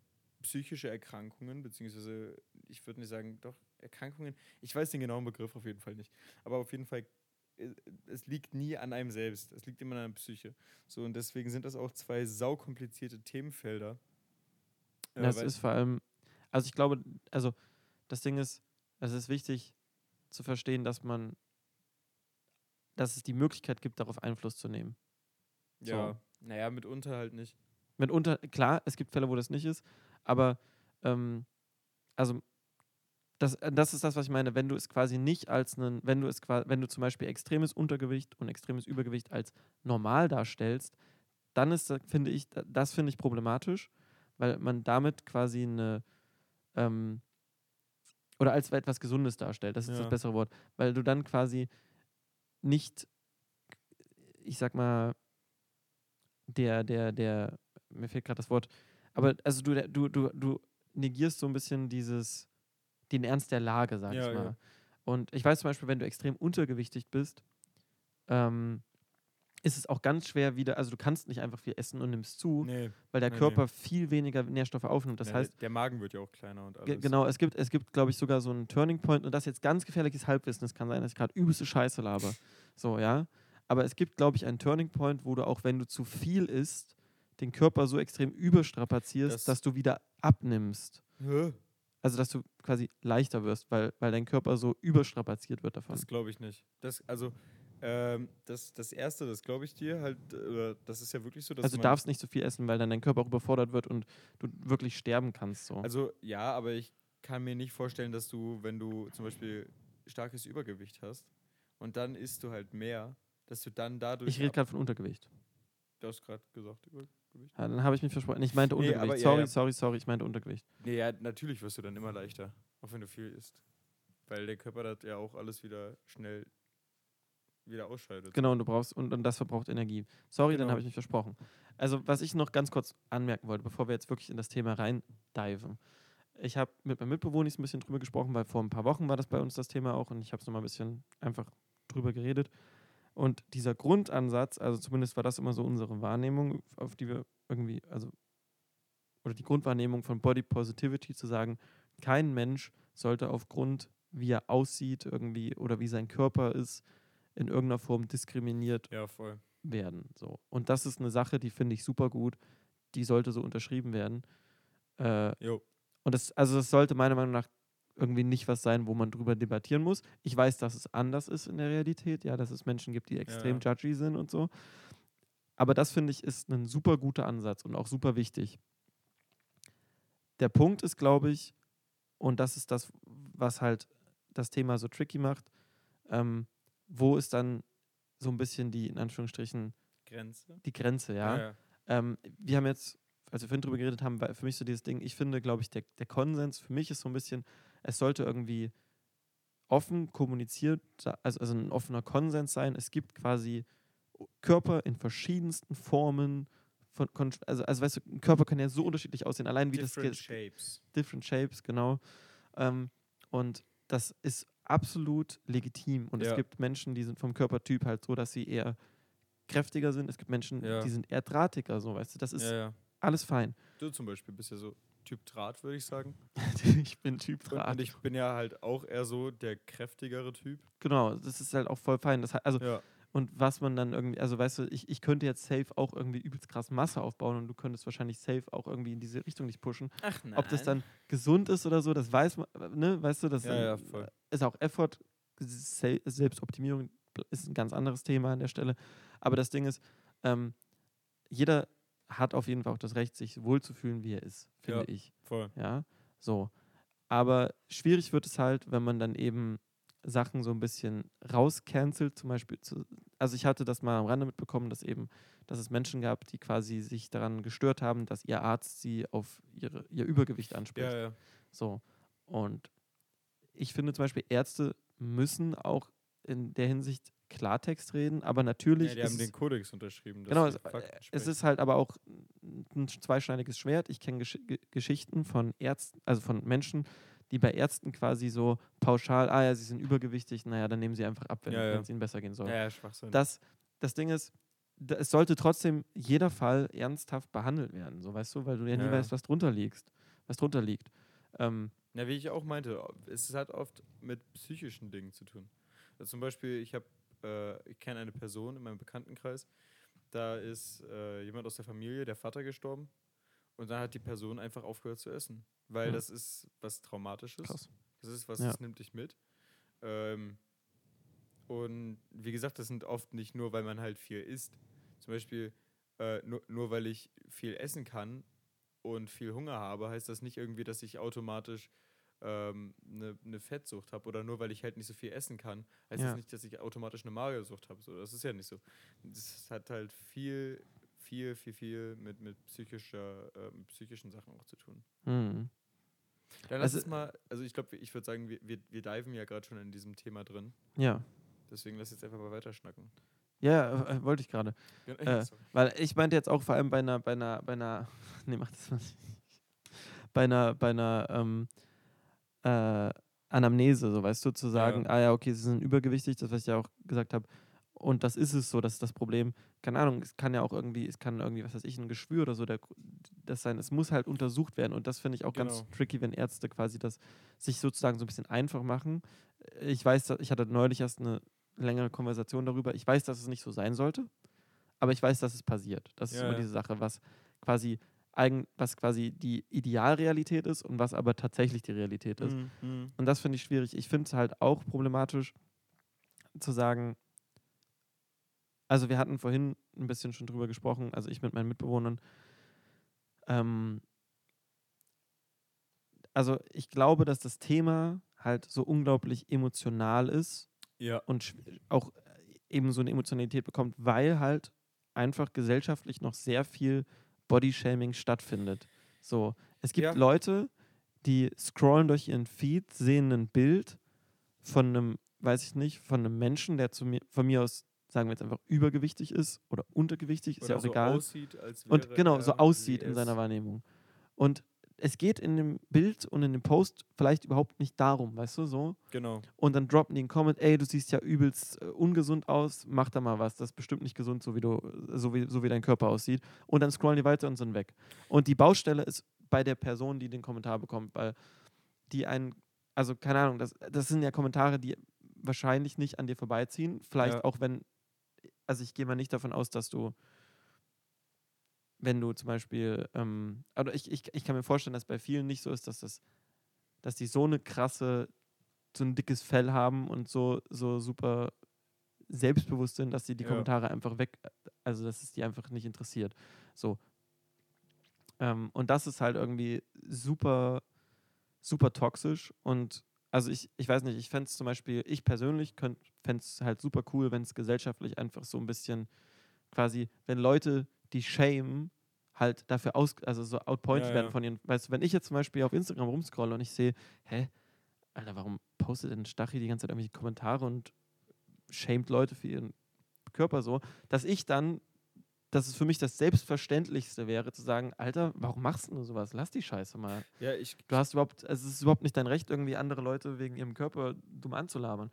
S1: psychische Erkrankungen, beziehungsweise ich würde nicht sagen, doch, Erkrankungen. Ich weiß den genauen Begriff auf jeden Fall nicht. Aber auf jeden Fall, äh, es liegt nie an einem selbst. Es liegt immer an der Psyche. So, und deswegen sind das auch zwei saukomplizierte Themenfelder. Äh,
S2: das ist vor allem, also ich glaube, also das Ding ist, es ist wichtig zu verstehen, dass man, dass es die Möglichkeit gibt, darauf Einfluss zu nehmen.
S1: ja, naja, mitunter halt nicht.
S2: Mitunter, klar, es gibt Fälle, wo das nicht ist, aber ähm, also das, äh, das ist das, was ich meine, wenn du es quasi nicht als einen, wenn du es quasi, wenn du zum Beispiel extremes Untergewicht und extremes Übergewicht als normal darstellst, dann ist, finde ich, da- das finde ich problematisch, weil man damit quasi eine ähm, oder als etwas Gesundes darstellt, das ist
S1: Ja.
S2: das bessere Wort, weil du dann quasi nicht, ich sag mal, der, der, der, mir fehlt gerade das Wort, aber also du, du, du, du negierst so ein bisschen dieses, den Ernst der Lage, sag
S1: Ja,
S2: ich
S1: ja.
S2: mal. Und ich weiß zum Beispiel, wenn du extrem untergewichtig bist, ähm, ist es auch ganz schwer wieder, also du kannst nicht einfach viel essen und nimmst zu,
S1: Nee.
S2: weil der
S1: nee, nee.
S2: Körper viel weniger Nährstoffe aufnimmt. Das
S1: ja,
S2: heißt,
S1: der Magen wird ja auch kleiner und alles.
S2: Genau, es gibt, es gibt, glaube ich, sogar so einen Turning Point und das ist jetzt ganz gefährliches Halbwissen. Es kann sein, dass ich gerade übelste Scheiße laber. So, ja. Aber es gibt, glaube ich, einen Turning Point, wo du auch, wenn du zu viel isst, den Körper so extrem überstrapazierst,
S1: Das-
S2: dass du wieder abnimmst.
S1: Hä?
S2: Also, dass du quasi leichter wirst, weil, weil dein Körper so überstrapaziert wird davon.
S1: Das glaube ich nicht. Das, also, ähm, das, das Erste, das glaube ich dir halt, äh, das ist ja wirklich so, dass
S2: Also, du darfst nicht so viel essen, weil dann dein Körper auch überfordert wird und du wirklich sterben kannst. So.
S1: Also, ja, aber ich kann mir nicht vorstellen, dass du, wenn du zum Beispiel starkes Übergewicht hast und dann isst du halt mehr, dass du dann dadurch.
S2: ich rede gerade von Untergewicht.
S1: Du hast gerade gesagt, Übergewicht.
S2: Ja, dann habe ich mich versprochen. Ich meinte
S1: Nee,
S2: Untergewicht. sorry,
S1: ja.
S2: sorry, sorry, ich meinte Untergewicht.
S1: Nee, ja, natürlich wirst du dann immer leichter, auch wenn du viel isst. Weil der Körper das ja auch alles wieder schnell wieder ausscheidet.
S2: Genau, und du brauchst, und, und das verbraucht Energie. Sorry, dann
S1: Genau.
S2: habe ich mich versprochen. Also, was ich noch ganz kurz anmerken wollte, bevor wir jetzt wirklich in das Thema reindiven. Ich habe mit meinem Mitbewohner ein bisschen drüber gesprochen, weil vor ein paar Wochen war das bei uns das Thema auch und ich habe es nochmal ein bisschen einfach drüber geredet. Und dieser Grundansatz, also zumindest war das immer so unsere Wahrnehmung, auf die wir irgendwie, also, oder die Grundwahrnehmung von Body Positivity zu sagen, kein Mensch sollte aufgrund, wie er aussieht, irgendwie oder wie sein Körper ist, in irgendeiner Form diskriminiert
S1: Ja, voll.
S2: werden. So. Und das ist eine Sache, die finde ich super gut. Die sollte so unterschrieben werden. Äh,
S1: Jo.
S2: und das, also das sollte meiner Meinung nach irgendwie nicht was sein, wo man drüber debattieren muss. Ich weiß, dass es anders ist in der Realität, ja, dass es Menschen gibt, die extrem judgy sind und so. Aber das finde ich ist ein super guter Ansatz und auch super wichtig. Der Punkt ist, glaube ich, und das ist das, was halt das Thema so tricky macht, ähm, wo ist dann so ein bisschen die, in Anführungsstrichen,
S1: Grenze.
S2: die Grenze, ja.
S1: ja.
S2: Ähm, wir haben jetzt, als wir vorhin drüber geredet haben, war für mich so dieses Ding, ich finde, glaube ich, der, der Konsens für mich ist so ein bisschen, es sollte irgendwie offen kommuniziert, also, also ein offener Konsens sein. Es gibt quasi Körper in verschiedensten Formen. Von, also, also weißt du, ein Körper kann ja so unterschiedlich aussehen, allein wie
S1: Different
S2: das ge-
S1: shapes.
S2: different shapes, genau. Ähm, und das ist absolut legitim. Und es
S1: Ja.
S2: gibt Menschen, die sind vom Körpertyp halt so, dass sie eher kräftiger sind. Es gibt Menschen,
S1: Ja.
S2: die sind eher drahtiger, so, weißt du. Das ist
S1: ja.
S2: alles fein.
S1: Du zum Beispiel bist ja so Typ Draht, würde ich sagen.
S2: ich bin Typ Draht.
S1: und ich bin ja halt auch eher so der kräftigere Typ.
S2: Genau, das ist halt auch voll fein. Das, also,
S1: Ja.
S2: und was man dann irgendwie, also weißt du, ich, ich könnte jetzt safe auch irgendwie übelst krass Masse aufbauen und du könntest wahrscheinlich safe auch irgendwie in diese Richtung dich pushen.
S1: Ach nein.
S2: Ob das dann gesund ist oder so, das weiß man, ne, weißt du, das
S1: Ja, ja,
S2: ist auch Effort, Se Selbstoptimierung ist ein ganz anderes Thema an der Stelle. Aber das Ding ist, ähm, jeder hat auf jeden Fall auch das Recht, sich wohlzufühlen, wie er ist, finde
S1: Ja.
S2: ich.
S1: Voll.
S2: Ja, so. Aber schwierig wird es halt, wenn man dann eben Sachen so ein bisschen rauscancelt, zum Beispiel. Zu, also ich hatte das mal am Rande mitbekommen, dass eben, dass es Menschen gab, die quasi sich daran gestört haben, dass ihr Arzt sie auf ihre, ihr Übergewicht anspricht.
S1: Ja, ja.
S2: So. Und ich finde zum Beispiel, Ärzte müssen auch in der Hinsicht Klartext reden, aber natürlich.
S1: ja die haben den Kodex unterschrieben. dass
S2: Genau, es, äh, es ist halt aber auch ein zweischneidiges Schwert. Ich kenne Gesch Ge- Geschichten von Ärzten, also von Menschen, die bei Ärzten quasi so pauschal, ah ja, sie sind übergewichtig, naja, dann nehmen sie einfach ab, wenn
S1: Ja, ja.
S2: es ihnen besser gehen soll.
S1: Ja, ja, Schwachsinn.
S2: Das, das Ding ist, es sollte trotzdem jeder Fall ernsthaft behandelt werden, so weißt du, weil du ja nie weißt, was drunter liegt, was drunter liegt. Ähm,
S1: Ja, wie ich auch meinte, es hat oft mit psychischen Dingen zu tun. Also zum Beispiel, ich habe, äh, ich kenne eine Person in meinem Bekanntenkreis, da ist äh, jemand aus der Familie, der Vater gestorben und dann hat die Person einfach aufgehört zu essen, weil
S2: Ja.
S1: das ist was Traumatisches.
S2: krass.
S1: Das ist was,
S2: Ja.
S1: das nimmt dich mit. Ähm, und wie gesagt, das sind oft nicht nur, weil man halt viel isst. Zum Beispiel, äh, nur, nur weil ich viel essen kann und viel Hunger habe, heißt das nicht irgendwie, dass ich automatisch ähm, eine, eine Fettsucht habe. Oder nur weil ich halt nicht so viel essen kann, heißt
S2: Ja.
S1: das nicht, dass ich automatisch eine Magersucht habe. So, das ist ja nicht so. Das hat halt viel, viel, viel, viel mit, mit, psychischer, äh, mit psychischen Sachen auch zu tun.
S2: Mhm.
S1: Dann lass
S2: Also-
S1: uns mal, also ich glaube, ich würde sagen, wir, wir, wir diven ja gerade schon in diesem Thema drin.
S2: Ja.
S1: Deswegen lass jetzt einfach mal weiterschnacken.
S2: Ja, äh, wollte ich gerade.
S1: Ja,
S2: Äh. Weil ich meinte jetzt auch vor allem bei einer, bei einer, bei einer, nee, mach das mal nicht. Bei einer, bei einer ähm, äh, Anamnese, so weißt du, zu sagen,
S1: Ja.
S2: ah ja, okay, sie sind übergewichtig, das, was ich ja auch gesagt habe. Und das ist es so, das ist das Problem. Keine Ahnung, es kann ja auch irgendwie, es kann irgendwie, was weiß ich, ein Geschwür oder so der, das sein. Es muss halt untersucht werden. Und das finde ich auch ganz
S1: Genau.
S2: tricky, wenn Ärzte quasi das sich sozusagen so ein bisschen einfach machen. Ich weiß, ich hatte neulich erst eine längere Konversation darüber. Ich weiß, dass es nicht so sein sollte, aber ich weiß, dass es passiert. Das ist
S1: Ja,
S2: immer
S1: ja.
S2: diese Sache, was quasi eigen, was quasi die Idealrealität ist und was aber tatsächlich die Realität ist.
S1: Mhm, mhm.
S2: Und das finde ich schwierig. Ich finde es halt auch problematisch zu sagen, also wir hatten vorhin ein bisschen schon drüber gesprochen, also ich mit meinen Mitbewohnern. Ähm, also ich glaube, dass das Thema halt so unglaublich emotional ist
S1: Ja,
S2: und auch eben so eine Emotionalität bekommt, weil halt einfach gesellschaftlich noch sehr viel Bodyshaming stattfindet. So, es gibt
S1: Ja.
S2: Leute, die scrollen durch ihren Feed, sehen ein Bild von einem, weiß ich nicht, von einem Menschen, der zu mir, von mir aus, sagen wir jetzt einfach, übergewichtig ist oder untergewichtig, ist
S1: Oder
S2: ja auch
S1: so
S2: egal.
S1: aussieht, als
S2: und
S1: wäre
S2: genau,
S1: er,
S2: so aussieht in seiner Wahrnehmung. Und es geht in dem Bild und in dem Post vielleicht überhaupt nicht darum, weißt du, so.
S1: Genau.
S2: Und dann droppen die einen Comment, ey, du siehst ja übelst äh, ungesund aus, mach da mal was, das ist bestimmt nicht gesund, so wie du, so wie, so wie dein Körper aussieht. Und dann scrollen die weiter und sind weg. Und die Baustelle ist bei der Person, die den Kommentar bekommt, weil die einen, also keine Ahnung, das, das sind ja Kommentare, die wahrscheinlich nicht an dir vorbeiziehen. Vielleicht
S1: Ja.
S2: auch wenn, also ich gehe mal nicht davon aus, dass du, wenn du zum Beispiel, ähm, oder ich, ich, ich kann mir vorstellen, dass bei vielen nicht so ist, dass das, dass die so eine krasse, so ein dickes Fell haben und so, so super selbstbewusst sind, dass sie die
S1: Ja.
S2: Kommentare einfach weg, also dass es die einfach nicht interessiert. So. Ähm, und das ist halt irgendwie super, super toxisch und also ich, ich weiß nicht, ich fände es zum Beispiel, ich persönlich fände es halt super cool, wenn es gesellschaftlich einfach so ein bisschen quasi, wenn Leute, die shame, halt dafür aus, also so outpointed
S1: Ja,
S2: werden
S1: ja.
S2: von ihren, weißt du, wenn ich jetzt zum Beispiel auf Instagram rumscrolle und ich sehe, hä, Alter, warum postet denn Stachy die ganze Zeit irgendwelche Kommentare und shamed Leute für ihren Körper so, dass ich dann, dass es für mich das Selbstverständlichste wäre, zu sagen, Alter, warum machst du sowas? Lass die Scheiße mal.
S1: Ja, ich,
S2: Du hast überhaupt, also es ist überhaupt nicht dein Recht, irgendwie andere Leute wegen ihrem Körper dumm anzulabern.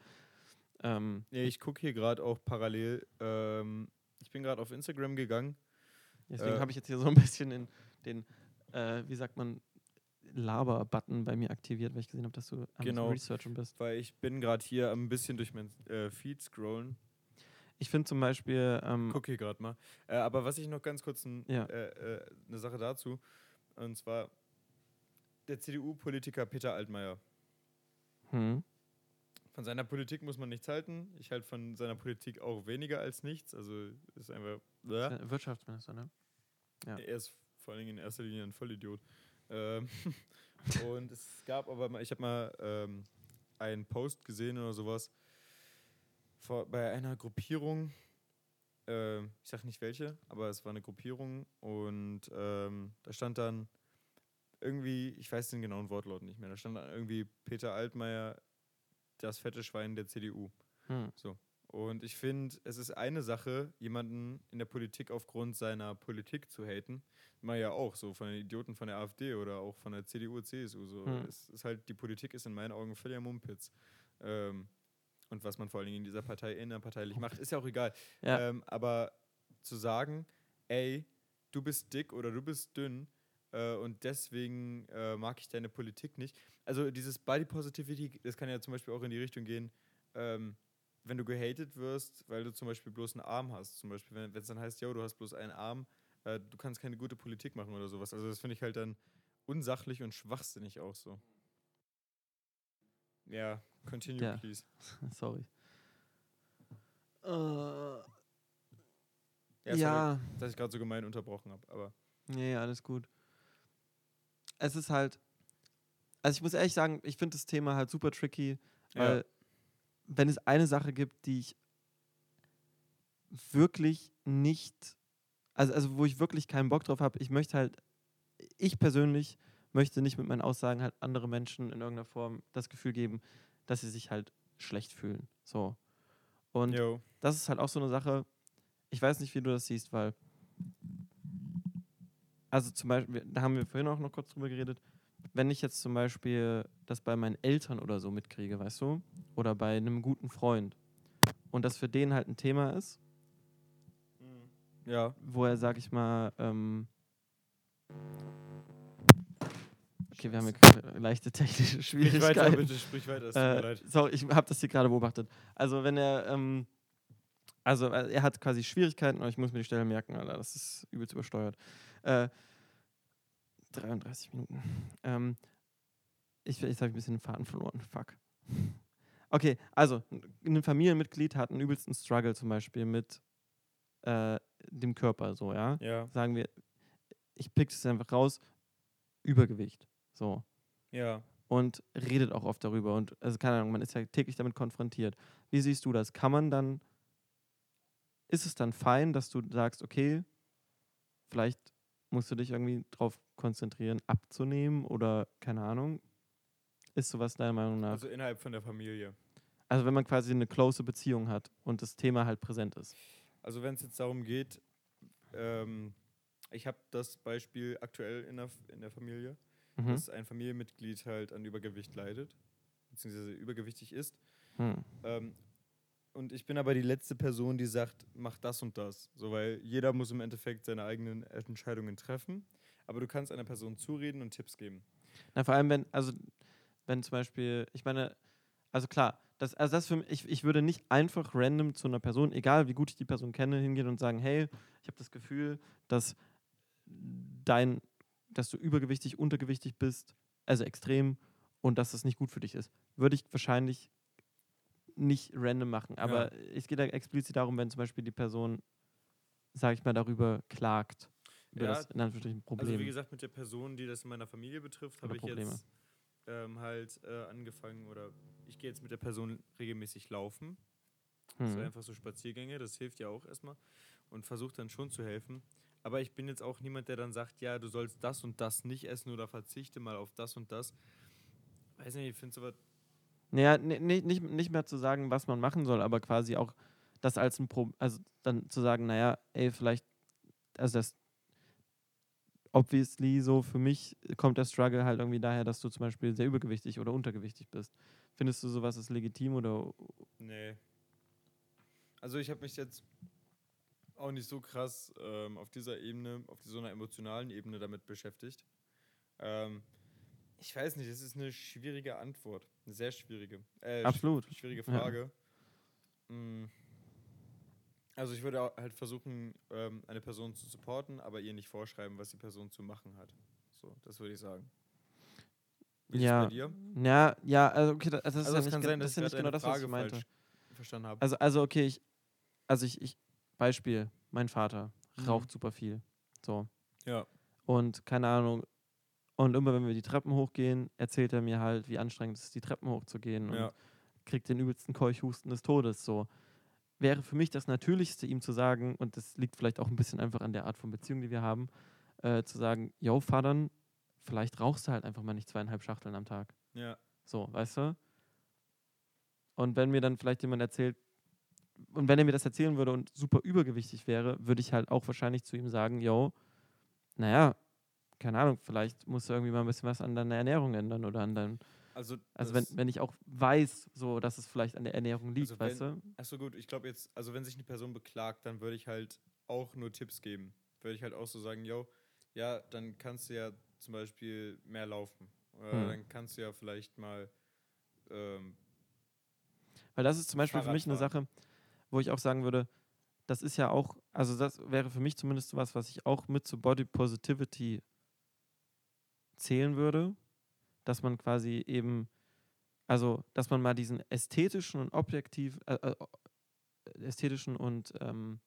S2: Ähm,
S1: nee, ich gucke hier gerade auch parallel. Ähm, ich bin gerade auf Instagram gegangen.
S2: Deswegen
S1: Äh,
S2: habe ich jetzt hier so ein bisschen den, den äh, wie sagt man, Laber-Button bei mir aktiviert, weil ich gesehen habe, dass du am
S1: Genau.
S2: Researchen bist.
S1: Weil ich bin gerade hier ein bisschen durch mein äh, Feed scrollen.
S2: Ich finde zum Beispiel, ähm,
S1: Guck hier gerade mal. Äh, aber was ich noch ganz kurz ein,
S2: Ja.
S1: äh, äh, eine Sache dazu. Und zwar der CDU-Politiker Peter Altmaier.
S2: hm,
S1: Von seiner Politik muss man nichts halten. Ich halte von seiner Politik auch weniger als nichts. Also ist einfach.
S2: Äh, Wirtschaftsminister, ne? Ja.
S1: Er ist vor allen Dingen in erster Linie ein Vollidiot. Ähm, und es gab aber mal, ich habe mal ähm, einen Post gesehen oder sowas vor, bei einer Gruppierung. Äh, ich sag nicht welche, aber es war eine Gruppierung und ähm, da stand dann irgendwie, ich weiß den genauen Wortlaut nicht mehr, da stand dann irgendwie Peter Altmaier, das fette Schwein der CDU.
S2: Hm.
S1: Und ich finde, es ist eine Sache, jemanden in der Politik aufgrund seiner Politik zu haten. Mal ja auch so von den Idioten von der AfD oder auch von der CDU, CSU. So.
S2: Hm.
S1: Es ist halt, die Politik ist in meinen Augen völliger Mumpitz. Ähm, und was man vor allen Dingen in dieser Partei innerparteilich macht, ist ja auch egal.
S2: Ja.
S1: Ähm, aber zu sagen, ey, du bist dick oder du bist dünn äh, und deswegen äh, mag ich deine Politik nicht. Also dieses Body Positivity, das kann ja zum Beispiel auch in die Richtung gehen, ähm, wenn du gehatet wirst, weil du zum Beispiel bloß einen Arm hast. Zum Beispiel, wenn es dann heißt, yo, du hast bloß einen Arm, äh, du kannst keine gute Politik machen oder sowas. Also das finde ich halt dann unsachlich und schwachsinnig auch so. Ja, continue,
S2: Ja.
S1: please.
S2: Sorry. Äh,
S1: Ja,
S2: ja,
S1: sorry, dass ich gerade so gemein unterbrochen habe, aber
S2: nee, alles gut. Es ist halt, also ich muss ehrlich sagen, ich finde das Thema halt super tricky, weil
S1: ja,
S2: wenn es eine Sache gibt, die ich wirklich nicht, also, also wo ich wirklich keinen Bock drauf habe, ich möchte halt, ich persönlich möchte nicht mit meinen Aussagen halt andere Menschen in irgendeiner Form das Gefühl geben, dass sie sich halt schlecht fühlen. So. Und
S1: yo,
S2: das ist halt auch so eine Sache, ich weiß nicht, wie du das siehst, weil, also zum Beispiel, da haben wir vorhin auch noch kurz drüber geredet, wenn ich jetzt zum Beispiel das bei meinen Eltern oder so mitkriege, weißt du, oder bei einem guten Freund und das für den halt ein Thema ist,
S1: ja,
S2: wo er, sag ich mal, ähm, okay, wir haben hier leichte technische
S1: sprich weiter,
S2: Schwierigkeiten.
S1: bitte, sprich weiter, es tut mir
S2: Äh,
S1: leid.
S2: sorry, ich habe das hier gerade beobachtet. Also wenn er, ähm, also äh, er hat quasi Schwierigkeiten, aber ich muss mir die Stelle merken, Alter, das ist übelst übersteuert. Äh, 33 Minuten. Ähm, ich jetzt habe ich ein bisschen den Faden verloren. Fuck. Okay, also ein Familienmitglied hat einen übelsten Struggle zum Beispiel mit äh, dem Körper, so, ja.
S1: Ja,
S2: Sagen wir, ich pick es einfach raus, Übergewicht. So
S1: ja.
S2: und redet auch oft darüber. Und also keine Ahnung, man ist ja täglich damit konfrontiert. Wie siehst du das? Kann man dann, ist es dann fein, dass du sagst, okay, vielleicht musst du dich irgendwie drauf konzentrieren, abzunehmen oder keine Ahnung? Ist sowas deiner Meinung nach? Also,
S1: innerhalb von der Familie.
S2: Also wenn man quasi eine close Beziehung hat und das Thema halt präsent ist.
S1: Also wenn es jetzt darum geht, ähm, ich habe das Beispiel aktuell in der, in der Familie,
S2: Mhm.
S1: dass ein Familienmitglied halt an Übergewicht leidet, beziehungsweise übergewichtig ist.
S2: Hm.
S1: Ähm, und ich bin aber die letzte Person, die sagt, mach das und das. So, weil jeder muss im Endeffekt seine eigenen Entscheidungen treffen. Aber du kannst einer Person zureden und Tipps geben.
S2: Na, vor allem, wenn, also, wenn zum Beispiel, ich meine, also klar, das, also das für mich, ich, ich würde nicht einfach random zu einer Person, egal wie gut ich die Person kenne, hingehen und sagen, hey, ich habe das Gefühl, dass dein, dass du übergewichtig, untergewichtig bist, also extrem, und dass das nicht gut für dich ist. Würde ich wahrscheinlich nicht random machen. Aber es geht da explizit darum, wenn zum Beispiel die Person, sage ich mal, darüber klagt. Über
S1: Ja,
S2: das in Anführungsstrichen Problem.
S1: Also wie gesagt, mit der Person, die das in meiner Familie betrifft, habe ich jetzt ähm, halt äh, angefangen oder ich gehe jetzt mit der Person regelmäßig laufen. Also
S2: Hm.
S1: einfach so Spaziergänge, das hilft ja auch erstmal und versucht dann schon zu helfen. Aber ich bin jetzt auch niemand, der dann sagt, ja, du sollst das und das nicht essen oder verzichte mal auf das und das. Weiß nicht, ich finde sowas.
S2: Naja, ne- nicht, nicht mehr zu sagen, was man machen soll, aber quasi auch das als ein Problem, also dann zu sagen, naja, ey, vielleicht, also das obviously so für mich kommt der Struggle halt irgendwie daher, dass du zum Beispiel sehr übergewichtig oder untergewichtig bist. Findest du sowas ist legitim oder
S1: Nee. Also ich habe mich jetzt auch nicht so krass ähm, auf dieser Ebene, auf so einer emotionalen Ebene damit beschäftigt. Ähm, ich weiß nicht, es ist eine schwierige Antwort. Eine sehr schwierige. Äh, sch-
S2: Absolut.
S1: Schwierige
S2: Ja.
S1: Frage. Mm. Also ich würde halt versuchen, ähm, eine Person zu supporten, aber ihr nicht vorschreiben, was die Person zu machen hat. So, das würde ich sagen. Wie
S2: Ja. Ja, ja, also okay, das, das ist
S1: Also
S2: ja
S1: kann sein,
S2: das
S1: dass
S2: ja
S1: ich
S2: nicht genau das, was ich meinte.
S1: verstanden habe.
S2: Also, also okay, ich, also ich, ich, Beispiel, mein Vater
S1: Mhm.
S2: raucht super viel. So.
S1: Ja.
S2: Und keine Ahnung. Und immer wenn wir die Treppen hochgehen, erzählt er mir halt, wie anstrengend es ist, die Treppen hochzugehen. Und
S1: Ja.
S2: kriegt den übelsten Keuchhusten des Todes. So. Wäre für mich das Natürlichste, ihm zu sagen, und das liegt vielleicht auch ein bisschen einfach an der Art von Beziehung, die wir haben, äh, zu sagen, yo, Vater, vielleicht rauchst du halt einfach mal nicht zweieinhalb Schachteln am Tag.
S1: Ja.
S2: So, weißt du? Und wenn mir dann vielleicht jemand erzählt, und wenn er mir das erzählen würde und super übergewichtig wäre, würde ich halt auch wahrscheinlich zu ihm sagen, yo, naja, keine Ahnung, vielleicht musst du irgendwie mal ein bisschen was an deiner Ernährung ändern oder an deinem,
S1: Also,
S2: also wenn, wenn ich auch weiß, so, dass es vielleicht an der Ernährung liegt,
S1: Also
S2: weißt du?
S1: Achso, gut, ich glaube jetzt, also wenn sich eine Person beklagt, dann würde ich halt auch nur Tipps geben. Würde ich halt auch so sagen, yo, ja, dann kannst du ja zum Beispiel mehr laufen. Oder
S2: Hm.
S1: dann kannst du ja vielleicht mal, ähm,
S2: Weil das ist zum Beispiel für
S1: Fahrrad
S2: mich eine. Sache, wo ich auch sagen würde, das ist ja auch, also das wäre für mich zumindest was, was ich auch mit zu Body Positivity zählen würde, dass man quasi eben, also dass man mal diesen ästhetischen und objektiv, äh, äh, ästhetischen und ähm,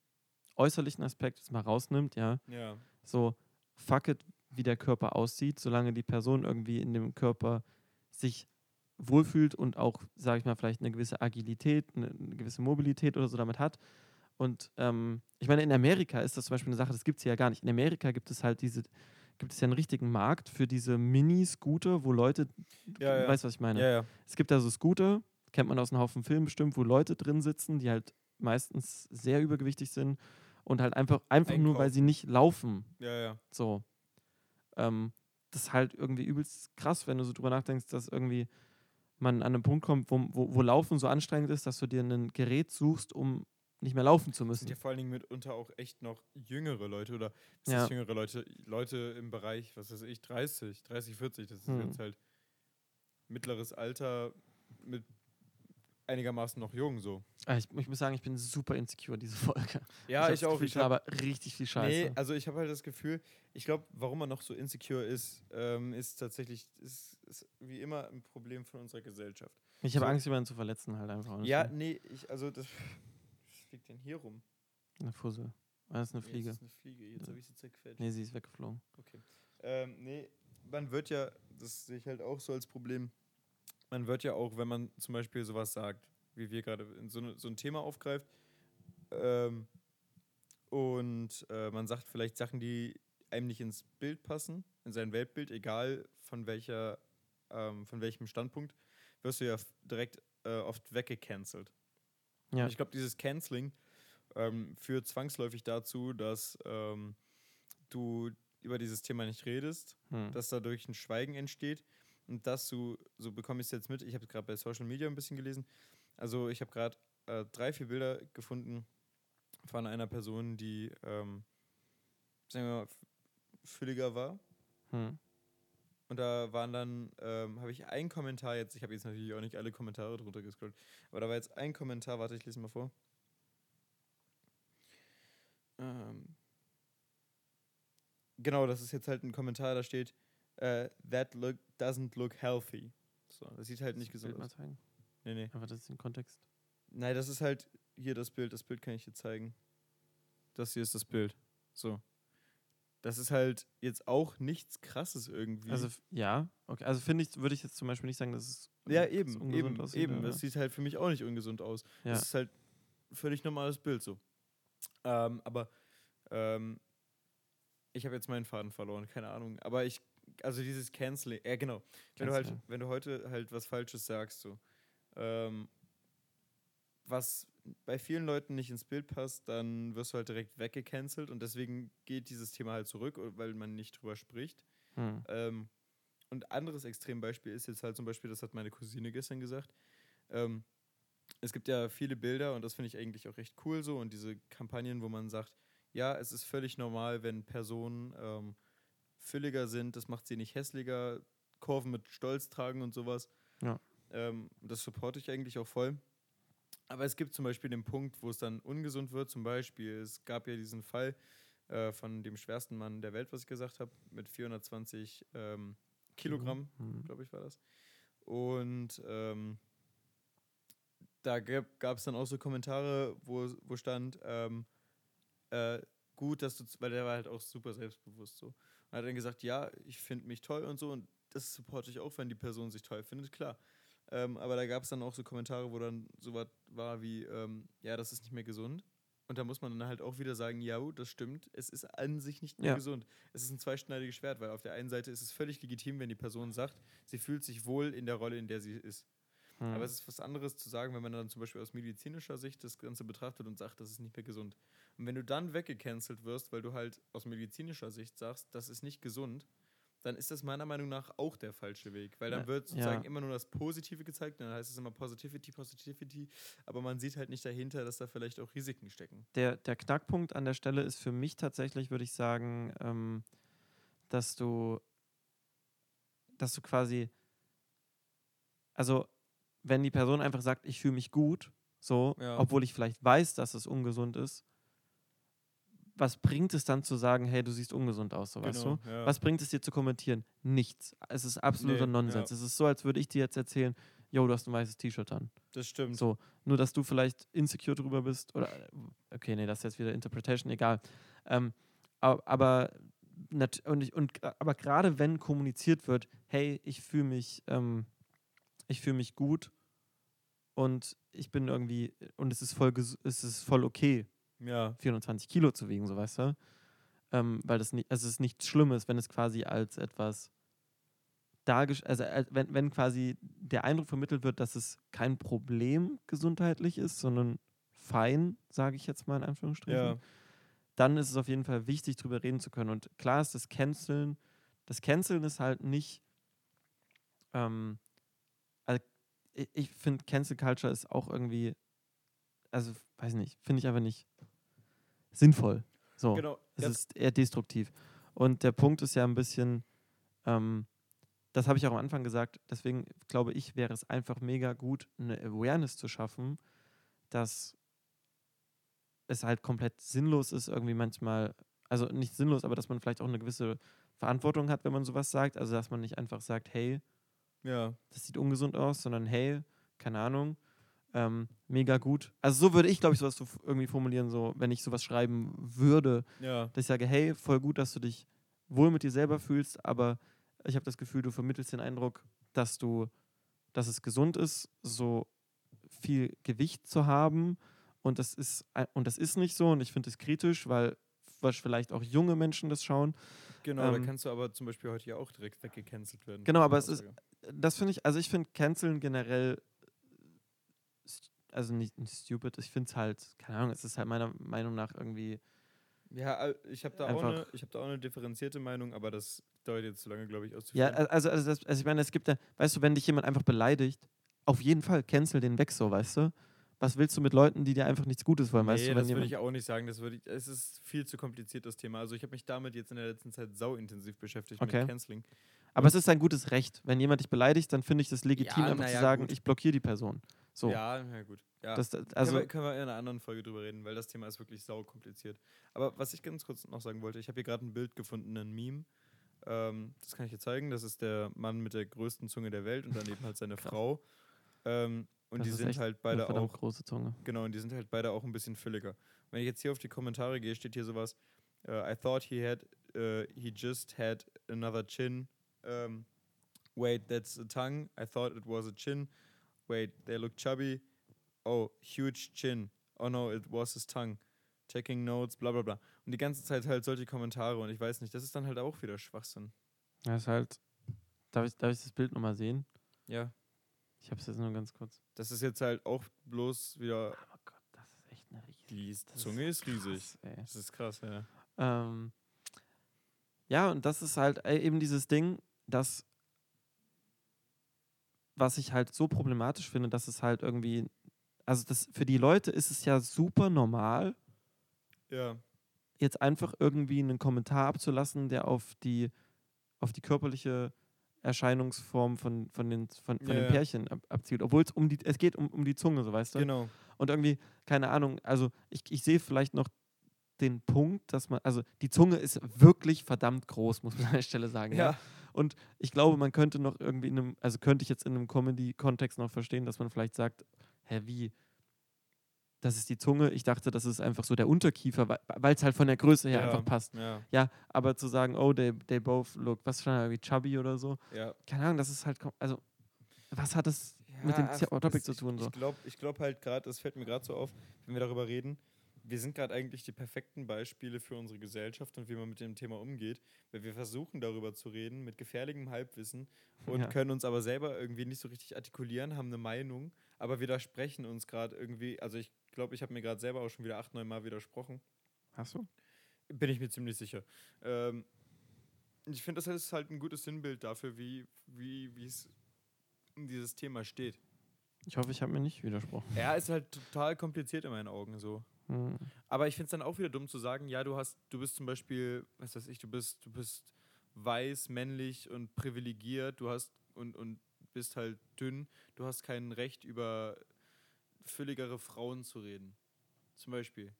S2: äußerlichen Aspekt jetzt mal rausnimmt, ja,
S1: ja,
S2: so fuck it, wie der Körper aussieht, solange die Person irgendwie in dem Körper sich wohlfühlt und auch, sage ich mal, vielleicht eine gewisse Agilität, eine, eine gewisse Mobilität oder so damit hat. Und ähm, ich meine, in Amerika ist das zum Beispiel eine Sache, das gibt es hier ja gar nicht. In Amerika gibt es halt diese, gibt es ja einen richtigen Markt für diese Mini-Scooter, wo Leute,
S1: Ja, ja.
S2: weißt du, was ich meine?
S1: ja.
S2: Es gibt da so Scooter, kennt man aus einem Haufen Filmen bestimmt, wo Leute drin sitzen, die halt meistens sehr übergewichtig sind und halt einfach, einfach nur, weil sie nicht laufen.
S1: Ja, ja.
S2: So. Ähm, das ist halt irgendwie übelst krass, wenn du so drüber nachdenkst, dass irgendwie man an einen Punkt kommt, wo, wo, wo Laufen so anstrengend ist, dass du dir ein Gerät suchst, um nicht mehr laufen zu
S1: Das
S2: müssen.
S1: sind ja vor allen Dingen mitunter auch echt noch jüngere Leute oder was
S2: Ja.
S1: jüngere Leute, Leute im Bereich, was weiß ich, 30, 30, 40, das ist
S2: Hm.
S1: jetzt halt mittleres Alter mit einigermaßen noch jung so.
S2: Ah, Ich, ich muss sagen, ich bin super insecure, diese Folge.
S1: Ja, ich,
S2: das
S1: auch.
S2: Gefühl,
S1: Ich hab,
S2: aber richtig viel Scheiße.
S1: Nee, also ich habe halt das Gefühl, ich glaube, warum man noch so insecure ist, ähm, ist tatsächlich, ist, ist wie immer ein Problem von unserer Gesellschaft.
S2: ich habe
S1: so-
S2: Angst, jemanden zu verletzen halt einfach.
S1: Ja, nee, ich, also das, fliegt denn hier rum?
S2: Eine Fussel. Ah, Das ist eine
S1: Nee,
S2: Fliege.
S1: Das ist eine Fliege, jetzt
S2: Ja.
S1: habe ich sie zerquetscht.
S2: Nee, sie ist weggeflogen.
S1: Okay. Ähm, nee, man wird ja, das sehe ich halt auch so als Problem, man wird ja auch, wenn man zum Beispiel sowas sagt, wie wir gerade in so, ne, so ein Thema aufgreift, ähm, und äh, man sagt vielleicht Sachen, die einem nicht ins Bild passen, in sein Weltbild, egal von welcher, ähm, von welchem Standpunkt, wirst du ja direkt äh, oft weggecancelt.
S2: Ja.
S1: Ich glaube, dieses Canceling ähm, führt zwangsläufig dazu, dass ähm, du über dieses Thema nicht redest,
S2: Hm.
S1: dass dadurch ein Schweigen entsteht und dass du, so bekomme ich es jetzt mit, ich habe es gerade bei Social Media ein bisschen gelesen, also ich habe gerade äh, drei, vier Bilder gefunden von einer Person, die, ähm, sagen wir mal, fülliger war.
S2: Hm.
S1: Und da waren dann, ähm, habe ich einen Kommentar jetzt, ich habe jetzt natürlich auch nicht alle Kommentare drunter gescrollt, aber da war jetzt ein Kommentar, warte, ich lese mal vor. Ähm, genau, das ist jetzt halt ein Kommentar, da steht, äh, that look doesn't look healthy. So, das sieht halt nicht
S2: Das
S1: gesund
S2: Bild mal
S1: aus.
S2: zeigen.
S1: Nee, nee.
S2: Einfach das ist den Kontext.
S1: Nein, das ist halt hier das Bild. Das Bild kann ich dir zeigen. Das hier ist das Bild. So. Das ist halt jetzt auch nichts krasses irgendwie.
S2: Also ja, okay. Also finde ich, würde ich jetzt zum Beispiel nicht sagen, dass es
S1: ja, eben,
S2: ungesund
S1: eben,
S2: aussieht,
S1: eben.
S2: oder?
S1: Das sieht halt für mich auch nicht ungesund aus.
S2: ja.
S1: Das ist halt völlig normales Bild so. Ähm, aber ähm, ich habe jetzt meinen Faden verloren, keine Ahnung. Aber ich, also dieses Canceling, ja genau. Wenn du halt, wenn du heute halt was Falsches sagst, so, ähm, was bei vielen Leuten nicht ins Bild passt, dann wirst du halt direkt weggecancelt und deswegen geht dieses Thema halt zurück, weil man nicht drüber spricht.
S2: Hm.
S1: Ähm, und anderes Extrembeispiel ist jetzt halt zum Beispiel, das hat meine Cousine gestern gesagt. Ähm, es gibt ja viele Bilder und das finde ich eigentlich auch recht cool so und diese Kampagnen, wo man sagt, ja, es ist völlig normal, wenn Personen ähm, fülliger sind, das macht sie nicht hässlicher, Kurven mit Stolz tragen und sowas.
S2: Ja.
S1: Ähm, das supporte ich eigentlich auch voll. Aber es gibt zum Beispiel den Punkt, wo es dann ungesund wird. Zum Beispiel, es gab ja diesen Fall äh, von dem schwersten Mann der Welt, was ich gesagt habe, mit 420 ähm, Kilogramm,
S2: Hm.
S1: glaube ich, war das. Und ähm, da gab es dann auch so Kommentare, wo, wo stand, ähm, äh, gut, dass du, weil der war halt auch super selbstbewusst so. Und hat dann gesagt, ja, ich finde mich toll und so und das supporte ich auch, wenn die Person sich toll findet, klar. Ähm, aber da gab es dann auch so Kommentare, wo dann so was war wie, ähm, ja, das ist nicht mehr gesund. Und da muss man dann halt auch wieder sagen, ja, das stimmt, es ist an sich nicht mehr
S2: Ja.
S1: gesund. Es ist ein zweischneidiges Schwert, weil auf der einen Seite ist es völlig legitim, wenn die Person sagt, sie fühlt sich wohl in der Rolle, in der sie ist.
S2: Hm.
S1: Aber es ist was anderes zu sagen, wenn man dann zum Beispiel aus medizinischer Sicht das Ganze betrachtet und sagt, das ist nicht mehr gesund. Und wenn du dann weggecancelt wirst, weil du halt aus medizinischer Sicht sagst, das ist nicht gesund, dann ist das meiner Meinung nach auch der falsche Weg. Weil dann
S2: Ja,
S1: wird sozusagen
S2: ja.
S1: immer nur das Positive gezeigt, dann heißt es immer Positivity, Positivity, aber man sieht halt nicht dahinter, dass da vielleicht auch Risiken stecken.
S2: der, der Knackpunkt an der Stelle ist für mich tatsächlich, würde ich sagen, ähm, dass du, dass du quasi, also wenn die Person einfach sagt, ich fühle mich gut, so,
S1: Ja.
S2: obwohl ich vielleicht weiß, dass es ungesund ist, was bringt es dann zu sagen, hey, du siehst ungesund aus, so weißt du?
S1: Genau, ja.
S2: Was bringt es dir zu kommentieren? Nichts. Es ist absoluter
S1: Nee,
S2: Nonsens.
S1: ja.
S2: Es ist so, als würde ich dir jetzt erzählen, yo, du hast ein weißes T-Shirt an.
S1: Das stimmt.
S2: So, nur dass du vielleicht insecure drüber bist oder äh, okay, nee, das ist jetzt wieder Interpretation, egal. Ähm, aber und, ich, und gra- aber gerade wenn kommuniziert wird, hey, ich fühle mich, ähm, ich fühle mich gut und ich bin irgendwie und es ist voll, es ist voll okay,
S1: Ja,
S2: 420 Kilo zu wiegen, so weißt du, ähm, weil das nicht, es ist nichts Schlimmes, wenn es quasi als etwas dargestellt, also als, wenn, wenn quasi der Eindruck vermittelt wird, dass es kein Problem gesundheitlich ist, sondern fein, sage ich jetzt mal in Anführungsstrichen,
S1: ja,
S2: dann ist es auf jeden Fall wichtig, drüber reden zu können. Und klar ist das Canceln, das Canceln ist halt nicht, ähm, also ich, ich finde Cancel Culture ist auch irgendwie, also weiß nicht, finde ich einfach nicht sinnvoll. So.
S1: genau.
S2: Es ist eher destruktiv. Und der Punkt ist ja ein bisschen, ähm, das habe ich auch am Anfang gesagt, deswegen glaube ich, wäre es einfach mega gut, eine Awareness zu schaffen, dass es halt komplett sinnlos ist, irgendwie manchmal, also nicht sinnlos, aber dass man vielleicht auch eine gewisse Verantwortung hat, wenn man sowas sagt. Also dass man nicht einfach sagt, hey,
S1: ja,
S2: das sieht ungesund aus, sondern hey, keine Ahnung, ähm, mega gut. Also so würde ich, glaube ich, sowas so irgendwie formulieren, so wenn ich sowas schreiben würde,
S1: ja,
S2: dass ich sage, hey, voll gut, dass du dich wohl mit dir selber fühlst, aber ich habe das Gefühl, du vermittelst den Eindruck, dass du, dass es gesund ist, so viel Gewicht zu haben und das ist und das ist nicht so und ich finde es kritisch, weil was vielleicht auch junge Menschen das schauen.
S1: genau.
S2: Ähm,
S1: da kannst du aber zum Beispiel heute ja auch direkt weggecancelt werden.
S2: Genau, aber es ist-. Das finde ich, also ich finde Canceln generell also nicht, nicht stupid, ich finde es halt, keine Ahnung, es ist halt meiner Meinung nach irgendwie.
S1: Ja, ich habe da, auch eine- ich hab da auch eine differenzierte Meinung, aber das dauert jetzt zu lange, glaube ich,
S2: Ja,
S1: auszuführen.
S2: al- also, also, das, also ich meine, es gibt ja, weißt du, wenn dich jemand einfach beleidigt, auf jeden Fall cancel den weg so, weißt du? Was willst du mit Leuten, die dir einfach nichts Gutes wollen, weißt
S1: nee,
S2: du?
S1: das
S2: Wenn
S1: würde
S2: jemand,
S1: ich auch nicht sagen. Das würde ich, es ist viel zu kompliziert, das Thema. Also ich habe mich damit jetzt in der letzten Zeit sau intensiv beschäftigt
S2: Okay.
S1: mit Canceling.
S2: aber es ist ein gutes Recht. Wenn jemand dich beleidigt, dann finde ich das legitim,
S1: Ja,
S2: einfach
S1: na
S2: zu
S1: ja,
S2: sagen,
S1: gut.
S2: ich blockiere die Person. So.
S1: Ja, na gut. Ja.
S2: Das, das,
S1: Also können, wir, können wir in einer anderen Folge drüber reden, weil das Thema ist wirklich sau kompliziert. Aber was ich ganz kurz noch sagen wollte, ich habe hier gerade ein Bild gefunden, ein Meme. Ähm, das kann ich dir zeigen. Das ist der Mann mit der größten Zunge der Welt und daneben halt seine. Frau. Ähm, und
S2: Das
S1: die sind halt beide auch
S2: große Zunge.
S1: Genau, und die sind halt beide auch ein bisschen fülliger. Wenn ich jetzt hier auf die Kommentare gehe, steht hier sowas: äh, I thought he had, äh, he just had another chin. Ähm, wait, that's a tongue. I thought it was a chin. Wait, they look chubby. Oh, huge chin. Oh no, it was his tongue. Checking notes, bla bla bla. Und die ganze Zeit halt solche Kommentare und ich weiß nicht, das ist dann halt auch wieder Schwachsinn.
S2: Das ist halt. Darf ich, darf ich das Bild nochmal sehen?
S1: Ja,
S2: Ich habe es jetzt nur ganz kurz.
S1: das ist jetzt halt auch bloß wieder.
S2: Aber Gott, das ist echt eine riesige.
S1: Die Zunge ist riesig.
S2: krass.
S1: Das ist krass, ja.
S2: Ähm, ja, und das ist halt eben dieses Ding, dass was ich halt so problematisch finde, dass es halt irgendwie, also das für die Leute ist es ja super normal,
S1: Ja,
S2: jetzt einfach irgendwie einen Kommentar abzulassen, der auf die auf die körperliche Erscheinungsform von, von den, von, von
S1: Ja,
S2: den. Pärchen ab, abzielt. Obwohl es um die, es geht um, um die Zunge, so weißt du?
S1: genau.
S2: Und irgendwie, keine Ahnung, also ich, ich sehe vielleicht noch den Punkt, dass man, also die Zunge ist wirklich verdammt groß, muss man an der Stelle sagen. Ja.
S1: Ja.
S2: Und ich glaube, man könnte noch irgendwie in einem, also könnte ich jetzt in einem Comedy-Kontext noch verstehen, dass man vielleicht sagt, hä, wie? Das ist die Zunge. Ich dachte, das ist einfach so der Unterkiefer, weil es halt von der Größe her
S1: Ja.
S2: einfach passt.
S1: Ja,
S2: Ja, aber zu sagen, oh, they, they both look, was da, wie chubby oder so,
S1: ja.
S2: keine Ahnung, das ist halt, also, was hat das mit dem
S1: ach,
S2: Topic
S1: das-
S2: zu tun?
S1: Ich,
S2: So?
S1: ich glaube ich glaub halt gerade, das fällt mir gerade so auf, wenn wir darüber reden, wir sind gerade eigentlich die perfekten Beispiele für unsere Gesellschaft und wie man mit dem Thema umgeht, weil wir versuchen darüber zu reden mit gefährlichem Halbwissen und
S2: Ja.
S1: können uns aber selber irgendwie nicht so richtig artikulieren, haben eine Meinung, aber widersprechen uns gerade irgendwie. Also ich glaube, ich habe mir gerade selber auch schon wieder acht, neun Mal widersprochen.
S2: Hast du?
S1: Bin ich mir ziemlich sicher. Ähm, ich finde, das ist halt ein gutes Sinnbild dafür, wie es um dieses Thema steht.
S2: Ich hoffe, ich habe mir nicht widersprochen.
S1: Ja, ist halt total kompliziert in meinen Augen so.
S2: Hm.
S1: Aber ich finde es dann auch wieder dumm zu sagen, ja, du hast, du bist zum Beispiel, was weiß ich, du bist, du bist weiß, männlich und privilegiert, du hast und, und bist halt dünn, du hast kein Recht über fülligere Frauen zu reden. Zum Beispiel.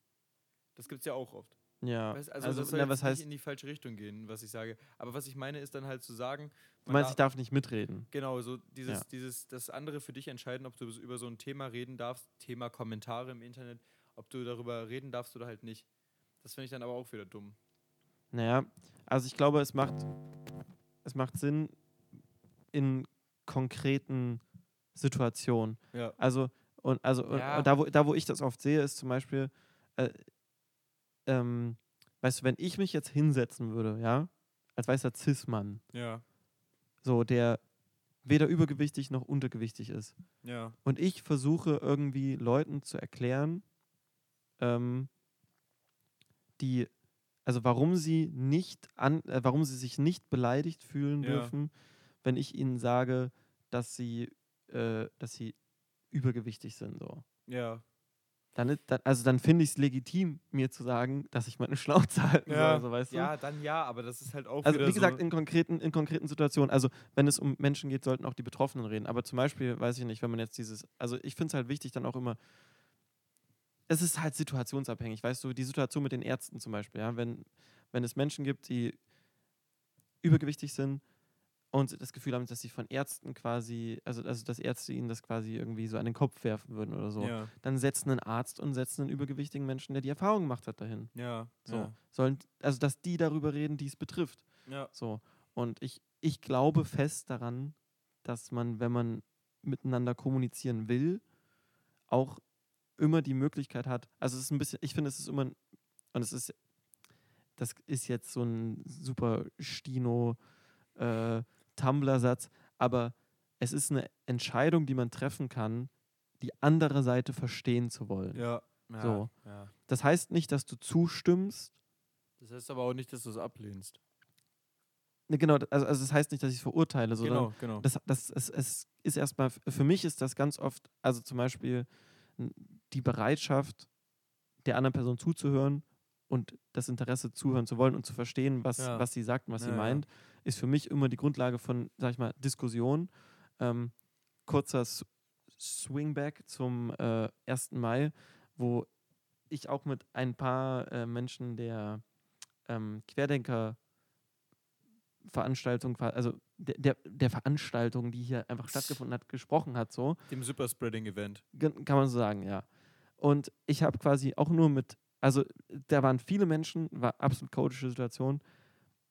S1: Das gibt es ja auch oft.
S2: Ja,
S1: Weißt, also,
S2: also,
S1: das soll
S2: na, was heißt,
S1: nicht in die falsche Richtung gehen, was ich sage. Aber was ich meine, ist dann halt zu sagen,
S2: du meinst,
S1: darf-
S2: ich darf nicht mitreden.
S1: Genau, so dieses,
S2: Ja.
S1: dieses, das andere für dich entscheiden, ob du über so ein Thema reden darfst, Thema Kommentare im Internet, ob du darüber reden darfst oder halt nicht. Das finde ich dann aber auch wieder dumm.
S2: Naja, also ich glaube, es macht, es macht Sinn in konkreten Situationen.
S1: Ja.
S2: Also, und also und-
S1: Ja.
S2: und da, wo, da, wo ich das oft sehe, ist zum Beispiel, äh, ähm, weißt du, wenn ich mich jetzt hinsetzen würde, ja, als weißer Cis-Mann,
S1: Ja.
S2: so, der weder übergewichtig noch untergewichtig ist,
S1: Ja.
S2: und ich versuche irgendwie Leuten zu erklären, ähm, die, also warum sie nicht an, äh, warum sie sich nicht beleidigt fühlen
S1: Ja.
S2: dürfen, wenn ich ihnen sage, dass sie, äh, dass sie übergewichtig sind. So.
S1: Ja.
S2: Dann, dann, also dann finde ich es legitim, mir zu sagen, dass ich meine Schnauze halten
S1: Ja.
S2: soll, so, weißt du?
S1: Ja, dann ja, aber das ist halt auch
S2: Also wie gesagt,
S1: so.
S2: in konkreten, in konkreten Situationen, also wenn es um Menschen geht, sollten auch die Betroffenen reden. Aber zum Beispiel, weiß ich nicht, wenn man jetzt dieses, also ich finde es halt wichtig, dann auch immer, es ist halt situationsabhängig, weißt du, die Situation mit den Ärzten zum Beispiel, ja, wenn, wenn es Menschen gibt, die übergewichtig sind und das Gefühl haben, dass sie von Ärzten quasi, also, also dass Ärzte ihnen das quasi irgendwie so an den Kopf werfen würden oder so,
S1: ja.
S2: dann setzen einen Arzt und setzen einen übergewichtigen Menschen, der die Erfahrung gemacht hat, dahin.
S1: Ja.
S2: So.
S1: Ja.
S2: Sollen, also dass die darüber reden, die es betrifft.
S1: ja.
S2: So. Und ich, ich glaube fest daran, dass man, wenn man miteinander kommunizieren will, auch immer die Möglichkeit hat. Also es ist ein bisschen, ich finde, es ist immer, ein- und es ist, das ist jetzt so ein super Stino äh, aber es ist eine Entscheidung, die man treffen kann, die andere Seite verstehen zu wollen.
S1: Ja. ja.
S2: So.
S1: Ja.
S2: Das heißt nicht, dass du zustimmst.
S1: Das heißt aber auch nicht, dass du es ablehnst.
S2: Ne, genau, also, also das heißt nicht, dass ich es verurteile, sondern
S1: Genau, genau.
S2: das, das, es, es ist erstmal, für mich ist das ganz oft, also zum Beispiel die Bereitschaft, der anderen Person zuzuhören und das Interesse zuhören zu wollen und zu verstehen, was,
S1: Ja.
S2: was sie sagt und was
S1: Ja,
S2: sie meint, ist für mich immer die Grundlage von, sag ich mal, Diskussion. Ähm, kurzer S Swingback zum äh, 1. Mai, wo ich auch mit ein paar äh, Menschen der ähm, Querdenker Veranstaltung, also der, der, der Veranstaltung, die hier einfach stattgefunden hat, gesprochen hat, so.
S1: Dem Superspreading-Event.
S2: Kann man so sagen, ja. Und ich habe quasi auch nur mit, also da waren viele Menschen, war absolut chaotische Situation,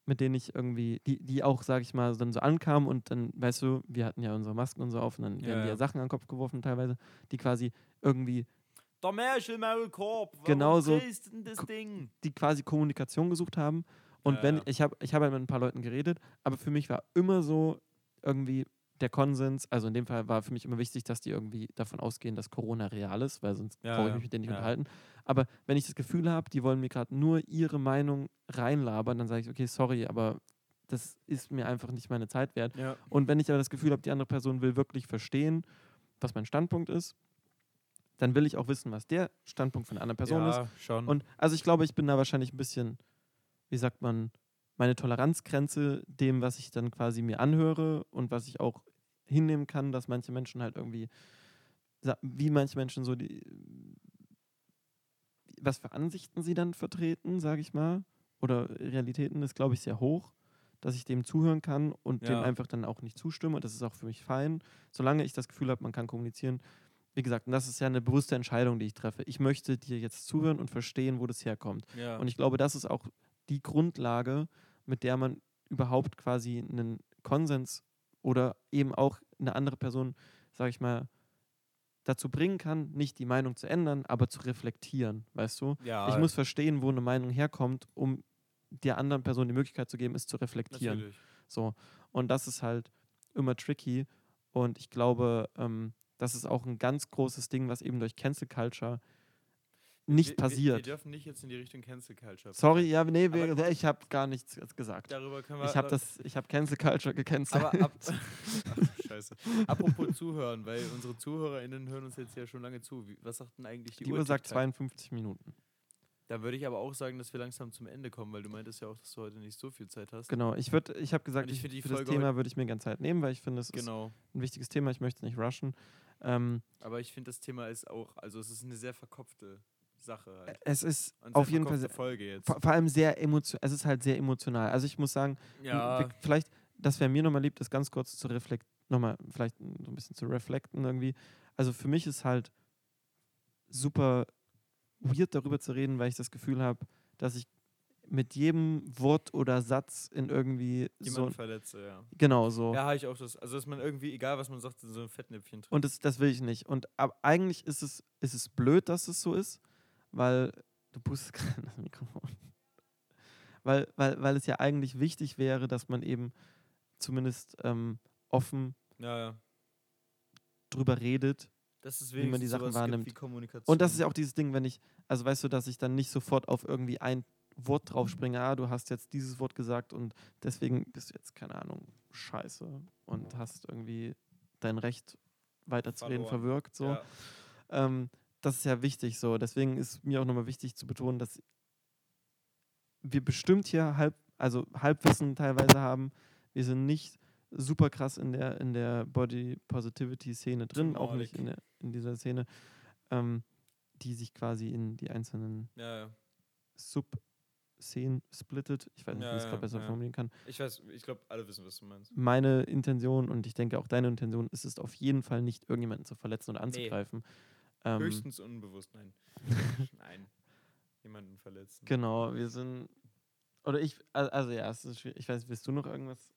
S2: mit denen ich irgendwie, die, die auch, sag ich mal, dann so ankamen und dann, weißt du, wir hatten ja unsere Masken und so auf und dann
S1: Ja,
S2: werden dir
S1: ja.
S2: Sachen an den Kopf geworfen teilweise, die quasi irgendwie,
S1: Der
S2: Genau so.
S1: drehst du denn das Ding?
S2: die quasi Kommunikation gesucht haben. Und
S1: Ja,
S2: wenn,
S1: ja.
S2: ich habe ich hab halt mit ein paar Leuten geredet, aber für mich war immer so irgendwie der Konsens, also in dem Fall war für mich immer wichtig, dass die irgendwie davon ausgehen, dass Corona real ist, weil sonst
S1: Ja,
S2: brauche ich
S1: ja,
S2: mich mit denen nicht
S1: ja.
S2: unterhalten. Aber wenn ich das Gefühl habe, die wollen mir gerade nur ihre Meinung reinlabern, dann sage ich, okay, sorry, aber das ist mir einfach nicht meine Zeit wert. Und wenn ich aber das Gefühl habe, die andere Person will wirklich verstehen, was mein Standpunkt ist, dann will ich auch wissen, was der Standpunkt von einer anderen Person ist.
S1: ja, schon.
S2: Und also ich glaube, ich bin da wahrscheinlich ein bisschen, wie sagt man, meine Toleranzgrenze dem, was ich dann quasi mir anhöre und was ich auch hinnehmen kann, dass manche Menschen halt irgendwie, wie manche Menschen so die, was für Ansichten sie dann vertreten, sage ich mal, oder Realitäten ist, glaube ich, sehr hoch, dass ich dem zuhören kann und dem
S1: Ja.
S2: einfach dann auch nicht zustimme. Und das ist auch für mich fein, solange ich das Gefühl habe, man kann kommunizieren. Wie gesagt, und das ist ja eine bewusste Entscheidung, die ich treffe. Ich möchte dir jetzt zuhören und verstehen, wo das herkommt.
S1: ja.
S2: Und ich glaube, das ist auch die Grundlage, mit der man überhaupt quasi einen Konsens oder eben auch eine andere Person, sage ich mal, dazu bringen kann, nicht die Meinung zu ändern, aber zu reflektieren, weißt du?
S1: ja,
S2: Ich muss verstehen, wo eine Meinung herkommt, um der anderen Person die Möglichkeit zu geben, es zu reflektieren.
S1: natürlich.
S2: So. Und das ist halt immer tricky. Und ich glaube, ähm, das ist auch ein ganz großes Ding, was eben durch Cancel Culture nicht
S1: wir,
S2: passiert.
S1: Wir, wir dürfen nicht jetzt in die Richtung Cancel Culture.
S2: Sorry, ja, nee, wir, ich habe gar nichts gesagt.
S1: Darüber können wir.
S2: Ich habe das, ich habe Cancel Culture gecancelt.
S1: Aber ab, Ach, scheiße. Apropos zuhören, weil unsere ZuhörerInnen hören uns jetzt ja schon lange zu. Wie, was sagt denn eigentlich die,
S2: die Uhr sagt
S1: TikTok?
S2: 52 Minuten.
S1: Da würde ich aber auch sagen, dass wir langsam zum Ende kommen, weil du meintest ja auch, dass du heute nicht so viel Zeit hast.
S2: Genau, ich würde, ich habe gesagt,
S1: Und ich
S2: ich
S1: die
S2: für das Thema würde ich mir ganz Zeit nehmen, weil ich finde, es ist
S1: Genau.
S2: ein wichtiges Thema. Ich möchte es nicht rushen. Ähm,
S1: Aber ich finde, das Thema ist auch, also es ist eine sehr verkopfte Sache halt.
S2: es ist
S1: Und
S2: auf jeden Fall sehr,
S1: Folge jetzt.
S2: vor, vor allem sehr emotional. Es ist halt sehr emotional. Also ich muss sagen,
S1: Ja,
S2: vielleicht, das wäre mir nochmal lieb, das ganz kurz zu reflektieren, nochmal vielleicht so ein bisschen zu reflekten irgendwie. Also für mich ist halt super weird darüber zu reden, weil ich das Gefühl habe, dass ich mit jedem Wort oder Satz in irgendwie so
S1: jemand verletze, ja.
S2: genau so
S1: Ja, habe ich auch das. Also, dass man irgendwie, egal was man sagt, in so ein Fettnäpfchen tritt.
S2: und das, das will ich nicht und ab, eigentlich ist es ist es blöd, dass es so ist, weil du pustest gerade das Mikrofon. Weil, weil, weil es ja eigentlich wichtig wäre, dass man eben zumindest ähm, offen
S1: Ja, ja.
S2: drüber redet. Wie man die Sachen wahrnimmt. Und das ist ja auch dieses Ding, wenn ich, also weißt du, dass ich dann nicht sofort auf irgendwie ein Wort draufspringe, ah, du hast jetzt dieses Wort gesagt und deswegen bist du jetzt, keine Ahnung, scheiße und hast irgendwie dein Recht weiterzureden verwirkt. So.
S1: Ja.
S2: Ähm, das ist ja wichtig so. Deswegen ist mir auch nochmal wichtig zu betonen, dass wir bestimmt hier halb, also Halbwissen teilweise haben. Wir sind nicht super krass in der, in der Body Positivity Szene drin, auch nicht in, der, in dieser Szene, ähm, die sich quasi in die einzelnen
S1: ja, ja.
S2: Sub-Szenen splittet. Ich weiß nicht,
S1: Ja,
S2: wie ich es gerade besser formulieren kann.
S1: Ich weiß, ich glaube, alle wissen, was du meinst.
S2: Meine Intention und ich denke auch deine Intention ist es auf jeden Fall nicht, irgendjemanden zu verletzen oder anzugreifen. Ähm,
S1: Höchstens unbewusst, nein. nein. Jemanden verletzen.
S2: Genau, wir sind. Oder ich, al- also ja, es ist schwierig. Ich weiß, willst du noch irgendwas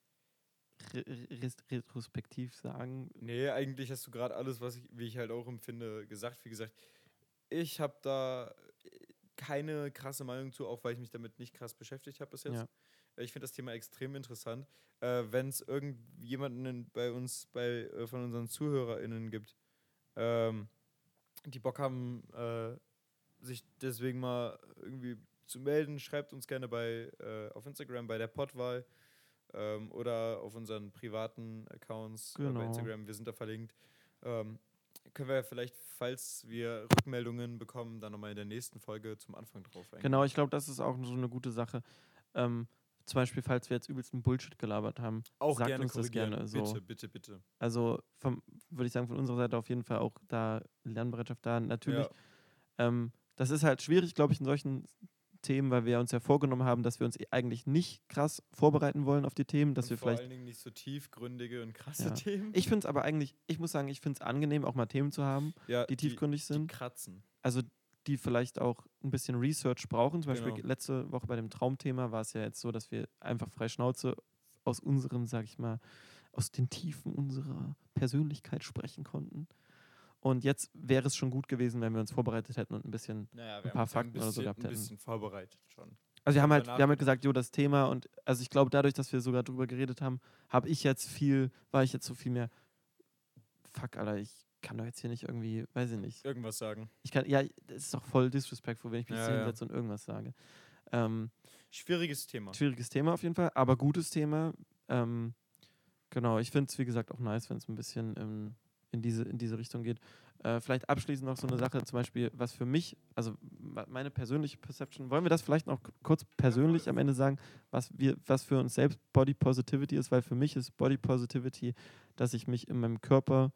S2: retrospektiv sagen?
S1: Nee, eigentlich hast du gerade alles, was ich, wie ich halt auch empfinde, gesagt. Wie gesagt, ich habe da keine krasse Meinung zu, auch weil ich mich damit nicht krass beschäftigt habe bis jetzt.
S2: Ja.
S1: Ich finde das Thema extrem interessant. Äh, Wenn es irgendjemanden bei uns, bei äh, von unseren ZuhörerInnen gibt, ähm, die Bock haben, äh, sich deswegen mal irgendwie zu melden, schreibt uns gerne bei äh, auf Instagram bei der Podwahl ähm, oder auf unseren privaten Accounts äh,
S2: Genau.
S1: bei Instagram. Wir sind da verlinkt. Ähm, können wir vielleicht, falls wir Rückmeldungen bekommen, dann nochmal in der nächsten Folge zum Anfang drauf eingehen.
S2: Genau, ich glaube, das ist auch so eine gute Sache. Ähm, zum Beispiel, falls wir jetzt übelsten Bullshit gelabert haben,
S1: Auch
S2: sagt
S1: gerne
S2: uns das gerne. So.
S1: Bitte, bitte, bitte.
S2: Also vom, würde ich sagen, von unserer Seite auf jeden Fall auch da Lernbereitschaft da. Natürlich,
S1: Ja.
S2: ähm, das ist halt schwierig, glaube ich, in solchen Themen, weil wir uns ja vorgenommen haben, dass wir uns eigentlich nicht krass vorbereiten wollen auf die Themen, dass
S1: und
S2: wir
S1: vor
S2: vielleicht.
S1: allen Dingen nicht so tiefgründige und krasse
S2: Ja.
S1: Themen.
S2: Ich finde es aber eigentlich, ich muss sagen, ich finde es angenehm, auch mal Themen zu haben,
S1: ja,
S2: die tiefgründig
S1: Die
S2: sind.
S1: kratzen.
S2: also die vielleicht auch ein bisschen Research brauchen. Zum Beispiel
S1: Genau.
S2: letzte Woche bei dem Traumthema war es ja jetzt so, dass wir einfach frei Schnauze aus unserem, sag ich mal, aus den Tiefen unserer Persönlichkeit sprechen konnten. Und jetzt wäre es schon gut gewesen, wenn wir uns vorbereitet hätten und ein bisschen.
S1: Naja,
S2: ein paar Fakten oder so gehabt
S1: Ein
S2: hätten.
S1: bisschen vorbereitet schon.
S2: Also wir haben halt, wir haben halt gesagt, jo, das Thema und also ich glaube, dadurch, dass wir sogar drüber geredet haben, habe ich jetzt viel, war ich jetzt so viel mehr. Fuck, Alter, ich kann doch jetzt hier nicht irgendwie, weiß ich nicht.
S1: Irgendwas sagen.
S2: Ich kann, ja, das ist doch voll disrespectful, wenn ich mich
S1: Ja, ja.
S2: hinsetze und irgendwas sage. Ähm,
S1: Schwieriges Thema.
S2: schwieriges Thema auf jeden Fall, aber gutes Thema. Ähm, genau, ich finde es, wie gesagt, auch nice, wenn es ein bisschen in, in, diese, in diese Richtung geht. Äh, vielleicht abschließend noch so eine Sache, zum Beispiel, was für mich, also meine persönliche Perception, wollen wir das vielleicht noch kurz persönlich am Ende sagen, was, wir, was für uns selbst Body Positivity ist, weil für mich ist Body Positivity, dass ich mich in meinem Körper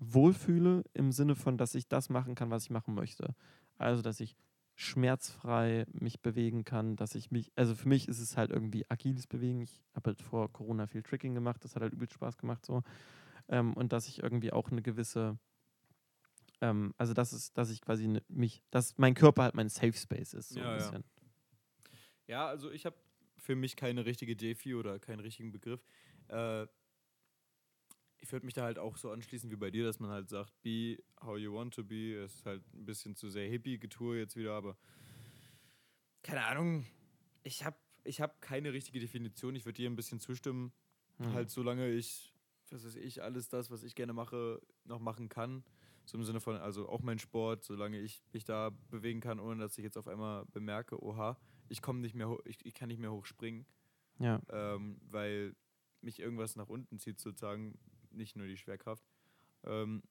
S2: wohlfühle, im Sinne von, dass ich das machen kann, was ich machen möchte. Also, dass ich schmerzfrei mich bewegen kann, dass ich mich, also für mich ist es halt irgendwie agiles Bewegen. Ich habe halt vor Corona viel Tricking gemacht, das hat halt übel Spaß gemacht so. Ähm, und dass ich irgendwie auch eine gewisse, ähm, also das ist, dass ich quasi ne, mich, dass mein Körper halt mein Safe Space ist, so
S1: Ja,
S2: ein
S1: ja.
S2: bisschen.
S1: Ja, also ich habe für mich keine richtige Defi oder keinen richtigen Begriff. Äh, ich würde mich da halt auch so anschließen wie bei dir, dass man halt sagt, be how you want to be. Es ist halt ein bisschen zu sehr hippie-Getue jetzt wieder, aber keine Ahnung. Ich habe ich hab keine richtige Definition. Ich würde dir ein bisschen zustimmen.
S2: Hm.
S1: Halt, solange ich, was weiß ich, alles das, was ich gerne mache, noch machen kann. So im Sinne von, also auch mein Sport, solange ich mich da bewegen kann, ohne dass ich jetzt auf einmal bemerke, oha, ich komme nicht mehr hoch, ich, ich kann nicht mehr hochspringen,
S2: Ja,
S1: ähm, weil mich irgendwas nach unten zieht, sozusagen, nicht nur die Schwerkraft. Ähm,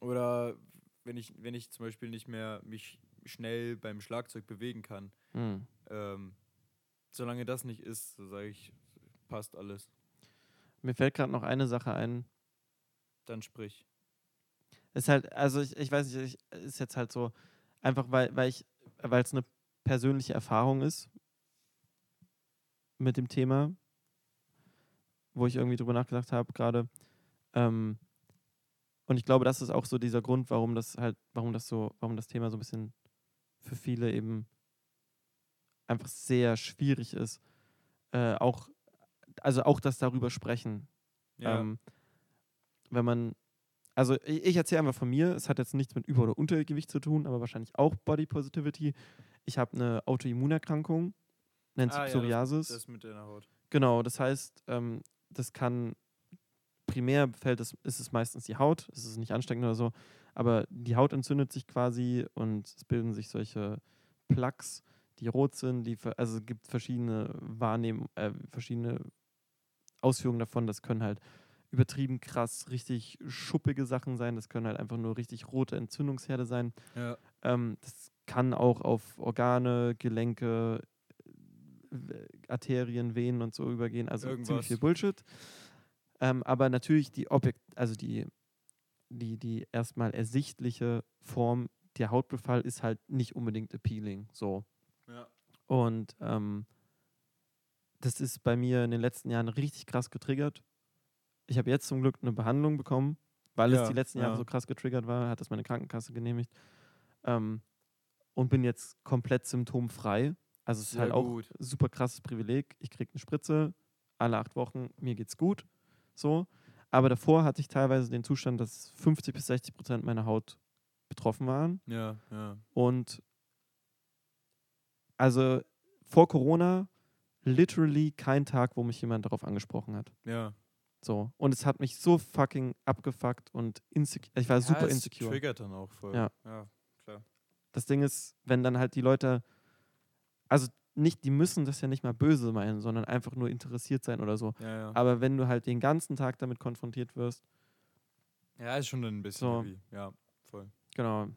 S1: oder wenn ich, wenn ich zum Beispiel nicht mehr mich schnell beim Schlagzeug bewegen kann,
S2: hm.
S1: ähm, solange das nicht ist, so sage ich, passt alles.
S2: Mir fällt gerade noch eine Sache ein,
S1: Dann sprich.
S2: ist halt, also ich, ich weiß nicht, ich, ist jetzt halt so, einfach weil, weil ich, weil es eine persönliche Erfahrung ist mit dem Thema, wo ich irgendwie drüber nachgedacht habe gerade. Ähm, und ich glaube, das ist auch so dieser Grund, warum das halt, warum das so, warum das Thema so ein bisschen für viele eben einfach sehr schwierig ist. Äh, auch, also auch das darüber sprechen. Ähm, wenn man, also ich, ich erzähle einfach von mir, es hat jetzt nichts mit Über- oder Untergewicht zu tun, aber wahrscheinlich auch Body Positivity. Ich habe eine Autoimmunerkrankung, nennt sich
S1: Ah, ja,
S2: Psoriasis.
S1: das mit deiner Haut.
S2: Genau, das heißt, ähm, das kann primär fällt es, ist es meistens die Haut, es ist nicht ansteckend oder so, aber die Haut entzündet sich quasi und es bilden sich solche Plaques, die rot sind, die also es gibt verschiedene Wahrnehmen, äh, verschiedene Ausführungen davon, das können halt übertrieben krass, richtig schuppige Sachen sein, das können halt einfach nur richtig rote Entzündungsherde sein.
S1: Ja.
S2: Ähm, das kann auch auf Organe, Gelenke, äh, Arterien, Venen und so übergehen. Also
S1: Irgendwas.
S2: ziemlich viel Bullshit. Ähm, aber natürlich die Objekt, also die, die, die erstmal ersichtliche Form der Hautbefall ist halt nicht unbedingt appealing. So.
S1: Ja.
S2: Und ähm, das ist bei mir in den letzten Jahren richtig krass getriggert. Ich habe jetzt zum Glück eine Behandlung bekommen, weil
S1: Ja,
S2: es die letzten Jahre
S1: ja.
S2: so krass getriggert war, hat das meine Krankenkasse genehmigt. Ähm, und bin jetzt komplett symptomfrei. Also es ist
S1: Sehr
S2: halt auch
S1: gut.
S2: super krasses Privileg. Ich kriege eine Spritze alle acht Wochen, mir geht's gut. So. Aber davor hatte ich teilweise den Zustand, dass 50 bis 60 Prozent meiner Haut betroffen waren.
S1: Ja, ja.
S2: Und also vor Corona literally kein Tag, wo mich jemand darauf angesprochen hat.
S1: Ja.
S2: So. Und es hat mich so fucking abgefuckt und insecure. Ich war super
S1: es
S2: insecure.
S1: triggert dann auch voll.
S2: Ja.
S1: ja klar.
S2: Das Ding ist, wenn dann halt die Leute, also nicht, die müssen das ja nicht mal böse meinen, sondern einfach nur interessiert sein oder so.
S1: Ja, ja.
S2: Aber wenn du halt den ganzen Tag damit konfrontiert wirst,
S1: ja, ist schon ein bisschen
S2: So.
S1: Ja, voll.
S2: genau.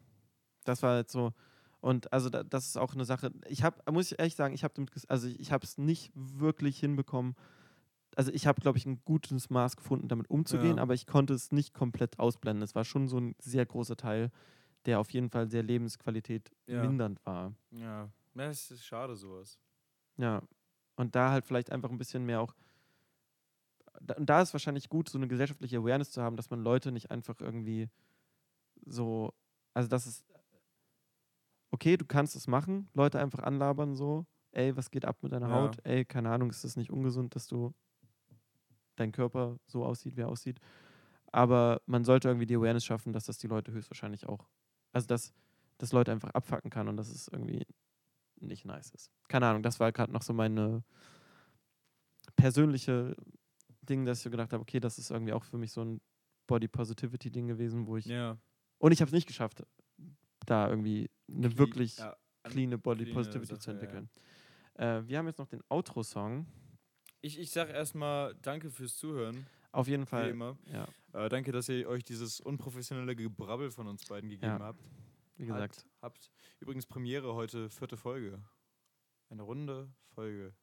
S2: Das war jetzt so. Und also da, das ist auch eine Sache. Ich habe, muss ich ehrlich sagen, ich habe damit, also ich, ich habe es nicht wirklich hinbekommen. Also ich habe, glaube ich, ein gutes Maß gefunden, damit umzugehen,
S1: Ja.
S2: aber ich konnte es nicht komplett ausblenden. Es war schon so ein sehr großer Teil, der auf jeden Fall sehr Lebensqualität
S1: Ja.
S2: mindernd war.
S1: Ja. Ja, es ist schade sowas.
S2: Ja. Und da halt vielleicht einfach ein bisschen mehr auch. Und da ist wahrscheinlich gut, so eine gesellschaftliche Awareness zu haben, dass man Leute nicht einfach irgendwie so. Also, dass es. Okay, du kannst es machen, Leute einfach anlabern, so. Ey, was geht ab mit deiner
S1: Ja.
S2: Haut? Ey, keine Ahnung, ist das nicht ungesund, dass du dein Körper so aussieht, wie er aussieht? Aber man sollte irgendwie die Awareness schaffen, dass das die Leute höchstwahrscheinlich auch. Also, dass das Leute einfach abfacken kann und dass es irgendwie nicht nice ist. Keine Ahnung, das war gerade noch so meine persönliche Ding, dass ich so gedacht habe, okay, das ist irgendwie auch für mich so ein Body Positivity Ding gewesen, wo ich
S1: Ja.
S2: und ich habe es nicht geschafft, da irgendwie eine
S1: Cle-
S2: wirklich
S1: ja, an-
S2: clean Body
S1: cleane
S2: Positivity zu
S1: Sache, ja, ja.
S2: entwickeln. Äh, wir haben jetzt noch den Outro-Song.
S1: Ich, ich sag erstmal danke fürs Zuhören,
S2: Auf jeden Fall, ja,
S1: Äh, danke, dass ihr euch dieses unprofessionelle Gebrabbel von uns beiden gegeben
S2: Ja,
S1: habt.
S2: Wie gesagt.
S1: Habt, habt. Übrigens Premiere heute, vierte Folge. Eine runde Folge.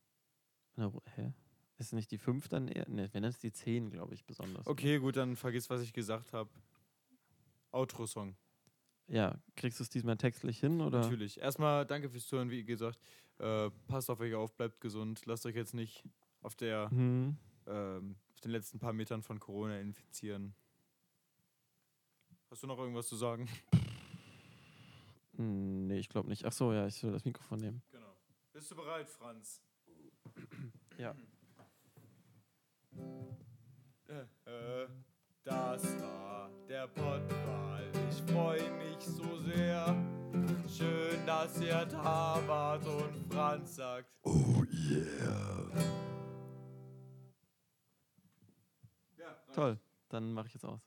S2: Eine hä? Ist nicht die fünf dann eher? Ne, wenn es die zehn, glaube ich, besonders.
S1: Okay, gut, dann vergiss, was ich gesagt habe. Outro-Song.
S2: Ja, kriegst du es diesmal textlich hin oder?
S1: Natürlich. Erstmal danke fürs Zuhören, wie gesagt. Äh, passt auf euch auf, bleibt gesund. Lasst euch jetzt nicht auf, der,
S2: Hm.
S1: ähm, auf den letzten paar Metern von Corona infizieren. Hast du noch irgendwas zu sagen?
S2: Hm, Nee, ich glaube nicht. Ach so, ja, ich soll das Mikrofon nehmen.
S1: Genau. Bist du bereit, Franz?
S2: Ja.
S1: Äh, das war der Pottwahl. Ich freue mich so sehr. Schön, dass ihr da wart und Franz sagt.
S3: Oh yeah.
S1: Ja.
S2: Toll, dann mache ich jetzt aus.